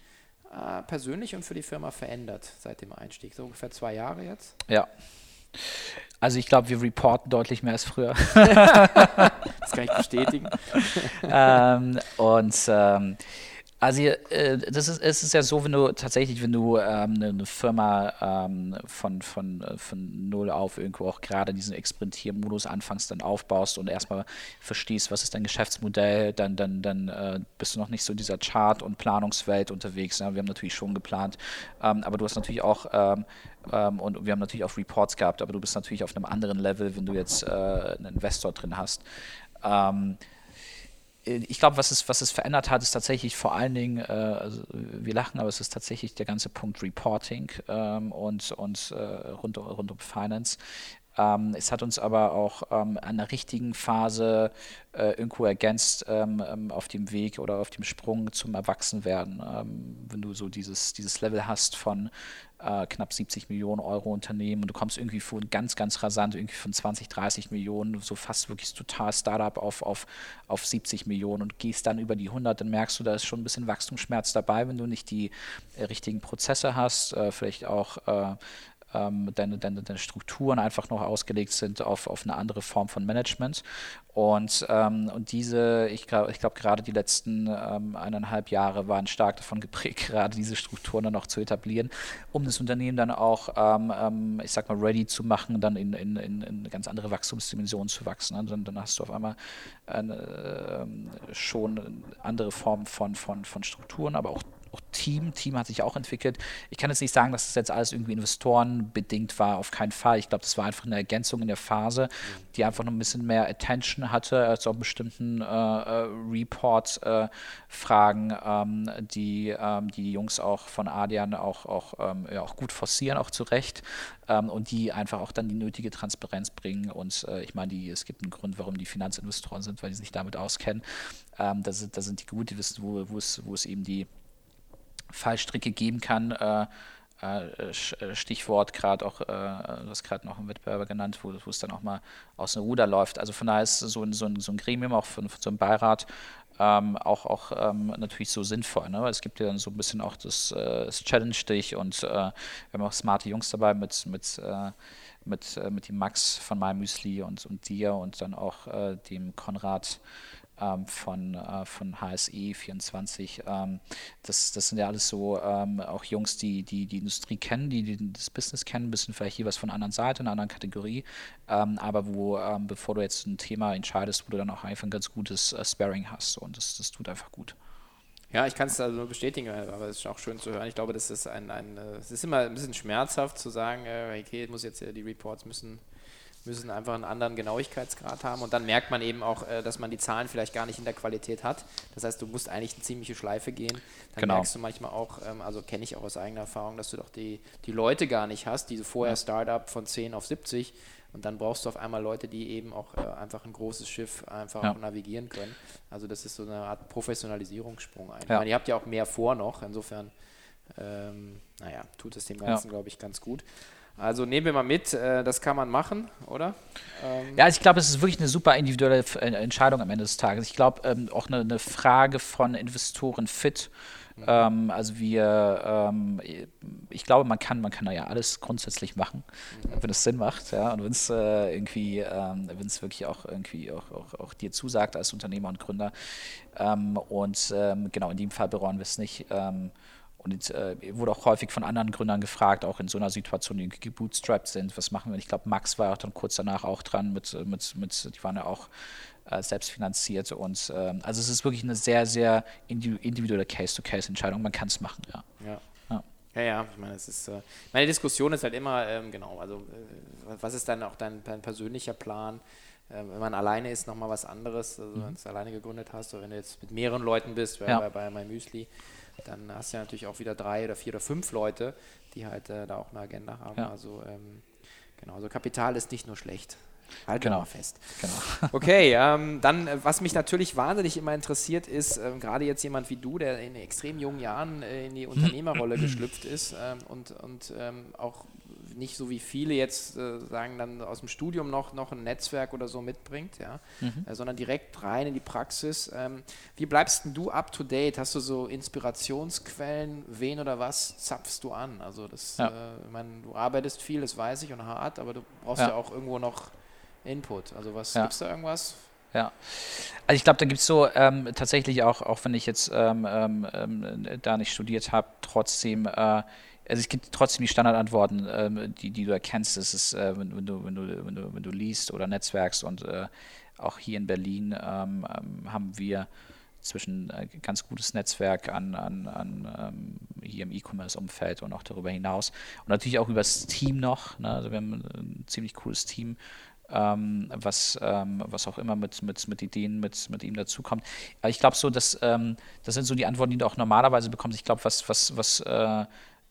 A: äh, persönlich und für die Firma verändert seit dem Einstieg? So ungefähr zwei Jahre jetzt?
C: Ja. Also ich glaube, wir reporten deutlich mehr als früher.
A: das kann ich bestätigen.
C: ähm, und ähm, also äh, das ist, es ist ja so, wenn du tatsächlich, wenn du ähm, eine, eine, Firma ähm, von, von, äh, von null auf irgendwo auch gerade diesen Experimentiermodus anfängst, dann aufbaust und erstmal verstehst, was ist dein Geschäftsmodell, dann, dann, dann äh, bist du noch nicht so in dieser Chart- und Planungswelt unterwegs. Ja? Wir haben natürlich schon geplant, ähm, aber du hast natürlich auch ähm, ähm, und wir haben natürlich auch Reports gehabt, aber du bist natürlich auf einem anderen Level, wenn du jetzt äh, einen Investor drin hast. Ähm, äh, ich glaube, was es, was es verändert hat, ist tatsächlich vor allen Dingen, äh, also wir lachen, aber es ist tatsächlich der ganze Punkt Reporting ähm, und, und äh, rund, rund um Finance. Ähm, es hat uns aber auch ähm, an der richtigen Phase äh, irgendwo ergänzt ähm, ähm auf dem Weg oder auf dem Sprung zum Erwachsenwerden. Ähm, wenn du so dieses, dieses Level hast von äh, knapp 70 Millionen Euro Unternehmen und du kommst irgendwie von ganz, ganz rasant, irgendwie von 20, 30 Millionen, so fast wirklich total Startup auf, auf, auf 70 Millionen und gehst dann über die 100, dann merkst du, da ist schon ein bisschen Wachstumsschmerz dabei, wenn du nicht die äh, richtigen Prozesse hast, äh, vielleicht auch äh, ähm, deine, deine, deine Strukturen einfach noch ausgelegt sind auf, auf eine andere Form von Management. Und, ähm, und diese, ich glaube, ich glaub, gerade die letzten ähm, eineinhalb Jahre waren stark davon geprägt, gerade diese Strukturen dann noch zu etablieren, um das Unternehmen dann auch, ähm, ähm ich sag mal, ready zu machen, dann in, in, in, in eine ganz andere Wachstumsdimension zu wachsen. Ne? Dann, dann hast du auf einmal eine, äh, schon andere Formen von, von, von Strukturen, aber auch auch Team. Team hat sich auch entwickelt. Ich kann jetzt nicht sagen, dass das jetzt alles irgendwie investorenbedingt war, auf keinen Fall. Ich glaube, das war einfach eine Ergänzung in der Phase, die einfach noch ein bisschen mehr Attention hatte, als auch bestimmten äh, äh, Report-Fragen, äh, ähm, die, ähm, die Jungs auch von Adian auch, auch, ähm, ja, auch gut forcieren, auch zu Recht. Ähm, und die einfach auch dann die nötige Transparenz bringen. Und äh, ich meine, es gibt einen Grund, warum die Finanzinvestoren sind, weil die sich damit auskennen. Ähm, da, sind, da sind die gut, die wissen, wo, es, wo es eben die Fallstricke geben kann. Äh, äh, äh Stichwort gerade auch, äh, du hast gerade noch einen Wettbewerber genannt, wo, es dann auch mal aus dem Ruder läuft. Also von daher ist so ein, so ein, so ein Gremium, auch von, von so einem Beirat, ähm, auch, auch ähm, natürlich so sinnvoll. Ne? Es gibt ja dann so ein bisschen auch das, äh, das Challenge dich und äh, wir haben auch smarte Jungs dabei mit, mit, äh, mit, mit dem Max von MyMüsli und, und dir und dann auch dem Konrad von, äh, von HSE 24. Ähm, das, das sind ja alles so ähm, auch Jungs, die, die die Industrie kennen, die, die das Business kennen, bisschen vielleicht jeweils von einer anderen Seite, einer anderen Kategorie, ähm, aber wo, ähm, bevor du jetzt ein Thema entscheidest, wo du dann auch einfach ein ganz gutes äh, Sparring hast und das, das tut einfach gut.
A: Ja, ich kann es also nur bestätigen, aber es ist auch schön zu hören. Ich glaube, das ist ein, ein äh, es ist immer ein bisschen schmerzhaft zu sagen, äh, okay, muss jetzt die Reports müssen müssen einfach einen anderen Genauigkeitsgrad haben und dann merkt man eben auch, äh, dass man die Zahlen vielleicht gar nicht in der Qualität hat. Das heißt, du musst eigentlich eine ziemliche Schleife gehen. Dann
C: Genau.
A: merkst du manchmal auch, ähm, also kenne ich auch aus eigener Erfahrung, dass du doch die, die Leute gar nicht hast, diese vorher Startup von 10 auf 70 und dann brauchst du auf einmal Leute, die eben auch äh, einfach ein großes Schiff einfach
C: Ja.
A: auch navigieren können. Also das ist so eine Art Professionalisierungssprung einfach.
C: Ja.
A: Ich meine, ihr habt ja auch mehr vor noch, insofern ähm, naja, tut es dem Ganzen, glaube ich, ganz gut. Also nehmen wir mal mit, äh, das kann man machen, oder? Ähm,
C: Ja, ich glaube, es ist wirklich eine super individuelle äh, Entscheidung am Ende des Tages. Ich glaube, ähm, auch eine, Frage von Investoren fit. Ähm, also wir, ich glaube, man kann, man kann da ja alles grundsätzlich machen, wenn es Sinn macht, ja, und wenn es äh, irgendwie, ähm, wenn es wirklich auch irgendwie auch, auch, auch dir zusagt als Unternehmer und Gründer. Und genau, in dem Fall bereuen wir es nicht. Und jetzt, äh, wurde auch häufig von anderen Gründern gefragt, auch in so einer Situation, die gebootstrapped sind, was machen wir? Ich glaube, Max war auch dann kurz danach auch dran mit, mit, mit die waren ja auch äh, selbst finanziert. Und ähm, also es ist wirklich eine sehr, sehr indi- individuelle Case-to-Case-Entscheidung. Man kann es machen, ja.
A: Ja.
C: Ja.
A: Ja, ja, ich meine, es ist, äh, meine Diskussion ist halt immer, ähm, genau, also äh, was ist dann auch dein, dein persönlicher Plan? Ähm, wenn man alleine ist, nochmal was anderes, also wenn du es alleine gegründet hast, oder wenn du jetzt mit mehreren Leuten bist, bei,
C: Ja.
A: bei, bei My Müsli, dann hast du ja natürlich auch wieder drei oder vier oder fünf Leute, die halt äh, da auch eine Agenda haben.
C: Ja.
A: Also ähm, genau, also Kapital ist nicht nur schlecht. Halt
C: Genau.
A: mal fest.
C: Genau.
A: Okay, ähm, dann, äh, was mich natürlich wahnsinnig immer interessiert, ist ähm, gerade jetzt jemand wie du, der in extrem jungen Jahren äh, in die Unternehmerrolle geschlüpft ist ähm, und, und ähm, auch nicht so wie viele jetzt äh, sagen, dann aus dem Studium noch, noch ein Netzwerk oder so mitbringt, ja, äh, sondern direkt rein in die Praxis. Ähm, wie bleibst denn du up to date? Hast du so Inspirationsquellen? Wen oder was zapfst du an? Also das,
C: Ja.
A: äh, ich meine, du arbeitest viel, das weiß ich und hart, aber du brauchst ja,
C: Ja.
A: auch irgendwo noch Input. Also was
C: Ja.
A: gibt's da irgendwas?
C: Ja. Also ich glaube, da gibt es so ähm, tatsächlich auch, auch wenn ich jetzt ähm, ähm, ähm, da nicht studiert habe, trotzdem, äh, also es gibt trotzdem die Standardantworten, ähm, die, die du erkennst. Das ist, äh, wenn, du, wenn, du, wenn, du, wenn du liest oder netzwerkst und äh, auch hier in Berlin ähm, ähm, haben wir zwischen äh, ganz gutes Netzwerk an, an, an ähm, hier im E-Commerce-Umfeld und auch darüber hinaus. Und natürlich auch über das Team noch. Ne? Also wir haben ein ziemlich cooles Team, ähm, was, ähm, was auch immer mit, mit, mit Ideen mit, mit ihm dazukommt. Aber ich glaube so, dass ähm, das sind so die Antworten, die du auch normalerweise bekommst. Ich glaube, was, was, was äh,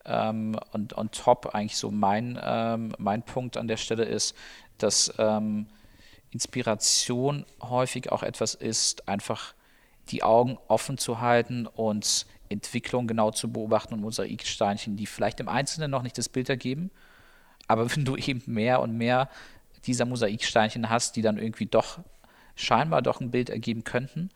C: ähm, und on top eigentlich so mein, ähm, mein Punkt an der Stelle ist, dass ähm, Inspiration häufig auch etwas ist, einfach die Augen offen zu halten und Entwicklung genau zu beobachten und Mosaiksteinchen, die vielleicht im Einzelnen noch nicht das Bild ergeben, aber wenn du eben mehr und mehr dieser Mosaiksteinchen hast, die dann irgendwie doch scheinbar doch ein Bild ergeben könnten,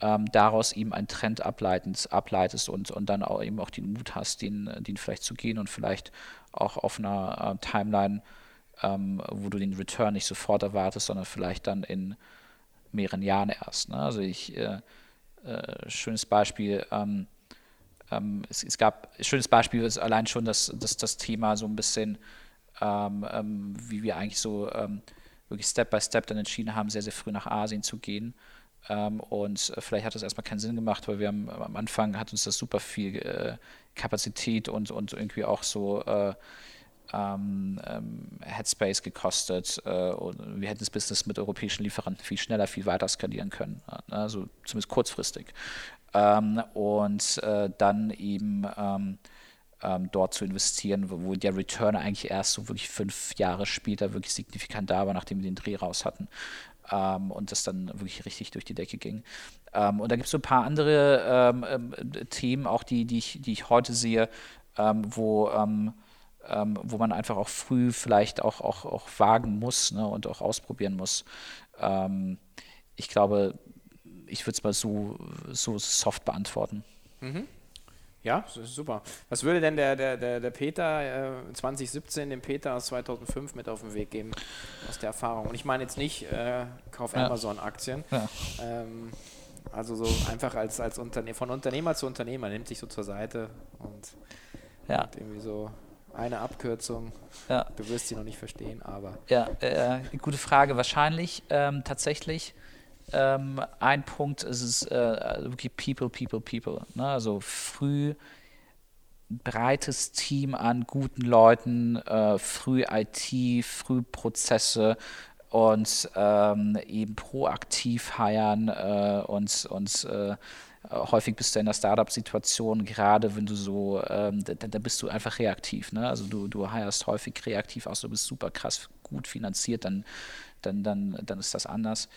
C: ähm, daraus eben einen Trend ableitend, ableitest und, und dann auch eben auch den Mut hast, den, den vielleicht zu gehen und vielleicht auch auf einer äh, Timeline, ähm, wo du den Return nicht sofort erwartest, sondern vielleicht dann in mehreren Jahren erst. Ne? Also ich, äh, äh, schönes Beispiel, ähm, ähm, es, es gab, schönes Beispiel ist allein schon das, das, das Thema so ein bisschen, ähm, ähm, wie wir eigentlich so wirklich Step by Step dann entschieden haben, sehr, sehr früh nach Asien zu gehen. Ähm, und äh, vielleicht hat das erstmal keinen Sinn gemacht, weil wir haben, am Anfang hat uns das super viel äh, Kapazität und, und irgendwie auch so äh, ähm, ähm, Headspace gekostet äh, und wir hätten das Business mit europäischen Lieferanten viel schneller, viel weiter skalieren können, also zumindest kurzfristig. Ähm, und äh, dann eben ähm, ähm, dort zu investieren, wo, wo der Return eigentlich erst so wirklich fünf Jahre später wirklich signifikant da war, nachdem wir den Dreh raus hatten. Ähm, und das dann wirklich richtig durch die Decke ging. Ähm, und da gibt es so ein paar andere ähm, ähm, Themen, auch die, die, ich, die ich heute sehe, ähm, wo, wo man einfach auch früh vielleicht auch, auch, auch wagen muss ne, und auch ausprobieren muss. Ich glaube, ich würde es mal so, so soft beantworten.
A: Ja, super. Was würde denn der, der, der, der Peter äh, 2017 dem Peter aus 2005 mit auf den Weg geben aus der Erfahrung? Und ich meine jetzt nicht, äh, kauf
C: Ja.
A: Amazon-Aktien.
C: Ja.
A: Ähm, also so einfach als, als Unterne von Unternehmer zu Unternehmer, nimmt sich so zur Seite und
C: Ja,
A: hat irgendwie so eine Abkürzung. Du wirst sie noch nicht verstehen, aber
C: Ja, äh, gute Frage. Wahrscheinlich ähm, tatsächlich ähm, ein Punkt ist es äh, wirklich People, People, People. Ne? Also früh breites Team an guten Leuten, äh, früh IT, früh Prozesse und ähm, eben proaktiv heiern äh, und, und äh, häufig bist du in der Startup-Situation, gerade wenn du so, ähm, da, da, bist du einfach reaktiv. Ne? Also du, du heierst häufig reaktiv aus, du bist super krass gut finanziert, dann, dann, dann, dann ist das anders.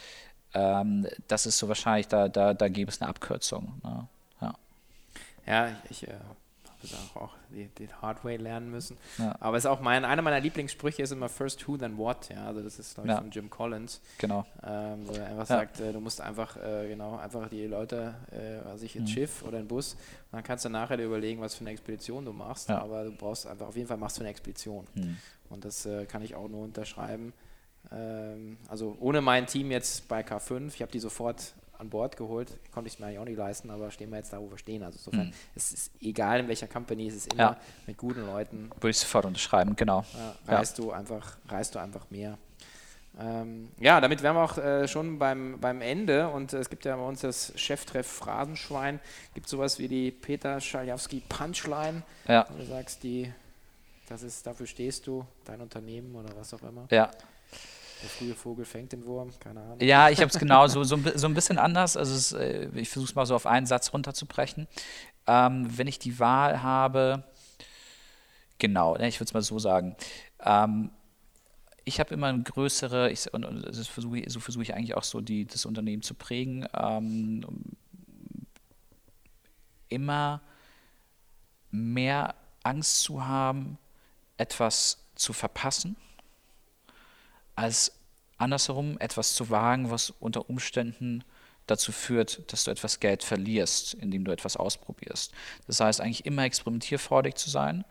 C: Ähm, das ist so wahrscheinlich, da, da, da gäbe es eine Abkürzung. Ne?
A: Ja. ja, ich, ich äh, habe auch die, die Hardware lernen müssen. Ja. Aber es ist auch mein, einer meiner Lieblingssprüche ist immer First Who, then What. Ja, also das ist glaube ich ja. von Jim Collins.
C: Genau.
A: Ähm, wo er einfach sagt, äh, du musst einfach äh, genau einfach die Leute, äh, also ich ins mhm. Schiff oder in Bus, dann kannst du nachher dir überlegen, was für eine Expedition du machst. Aber du brauchst einfach auf jeden Fall machst du eine Expedition. Mhm. Und das äh, kann ich auch nur unterschreiben. Ähm, also ohne mein Team jetzt bei K5, ich habe die sofort an Bord geholt. Konnte ich mir eigentlich auch nicht leisten, aber stehen wir jetzt da, wo wir stehen. Also insofern, mhm. es ist egal in welcher Company, es ist immer ja. mit guten Leuten.
C: Würde ich sofort unterschreiben, genau.
A: Äh, reist, ja. du einfach, reist du einfach mehr. Ähm, ja, damit wären wir auch äh, schon beim, beim Ende und äh, es gibt ja bei uns das Cheftreff Phrasenschwein. Gibt sowas wie die Peter Schaljawski Punchline.
C: Ja.
A: Du sagst, die, das ist, dafür stehst du, dein Unternehmen oder was auch immer.
C: Ja.
A: Der frühe Vogel fängt den Wurm, keine Ahnung.
C: Ja, ich habe es genau so, so, so, ein bisschen anders. Also es, äh, ich versuche es mal so auf einen Satz runterzubrechen. Ähm, wenn ich die Wahl habe, genau, ne, ich würde es mal so sagen. Ähm, ich habe immer eine größere, ich, und, und versuch, so versuche ich eigentlich auch so die, das Unternehmen zu prägen, ähm, immer mehr Angst zu haben, etwas zu verpassen als andersherum etwas zu wagen, was unter Umständen dazu führt, dass du etwas Geld verlierst, indem du etwas ausprobierst. Das heißt, eigentlich immer experimentierfreudig zu sein,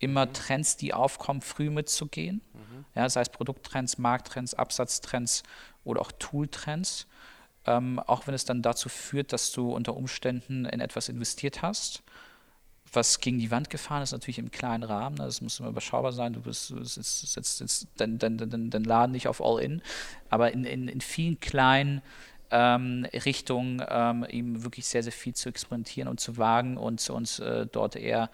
C: immer mhm. Trends, die aufkommen, früh mitzugehen. Mhm. Ja, sei es Produkttrends, Markttrends, Absatztrends oder auch Tooltrends. Ähm, auch wenn es dann dazu führt, dass du unter Umständen in etwas investiert hast was gegen die Wand gefahren ist, natürlich im kleinen Rahmen. Ne? Das muss immer überschaubar sein. Du bist, setzt, setzt, setzt dein, dein, dein, dein Laden nicht auf All-In. Aber in, in, in vielen kleinen ähm, Richtungen ähm, eben wirklich sehr, sehr viel zu experimentieren und zu wagen und uns äh, dort eher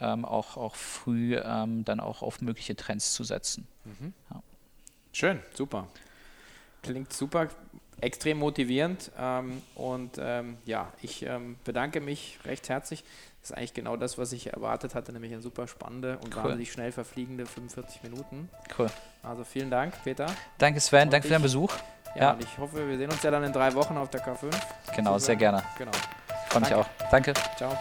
C: ähm, auch, auch früh ähm, dann auch auf mögliche Trends zu setzen. Mhm.
A: Ja. Schön, super. Klingt super, extrem motivierend. Ähm, und ähm, ja, ich bedanke mich recht herzlich das ist eigentlich genau das, was ich erwartet hatte, nämlich eine super spannende und cool. wahnsinnig schnell verfliegende 45 Minuten.
C: Cool.
A: Also vielen Dank, Peter.
C: Danke Sven, und danke für deinen Besuch.
A: Ja, ja, und ich hoffe, wir sehen uns ja dann in drei Wochen auf der K5.
C: Genau, sehr gerne.
A: Genau.
C: Freue mich auch. Danke.
A: Ciao.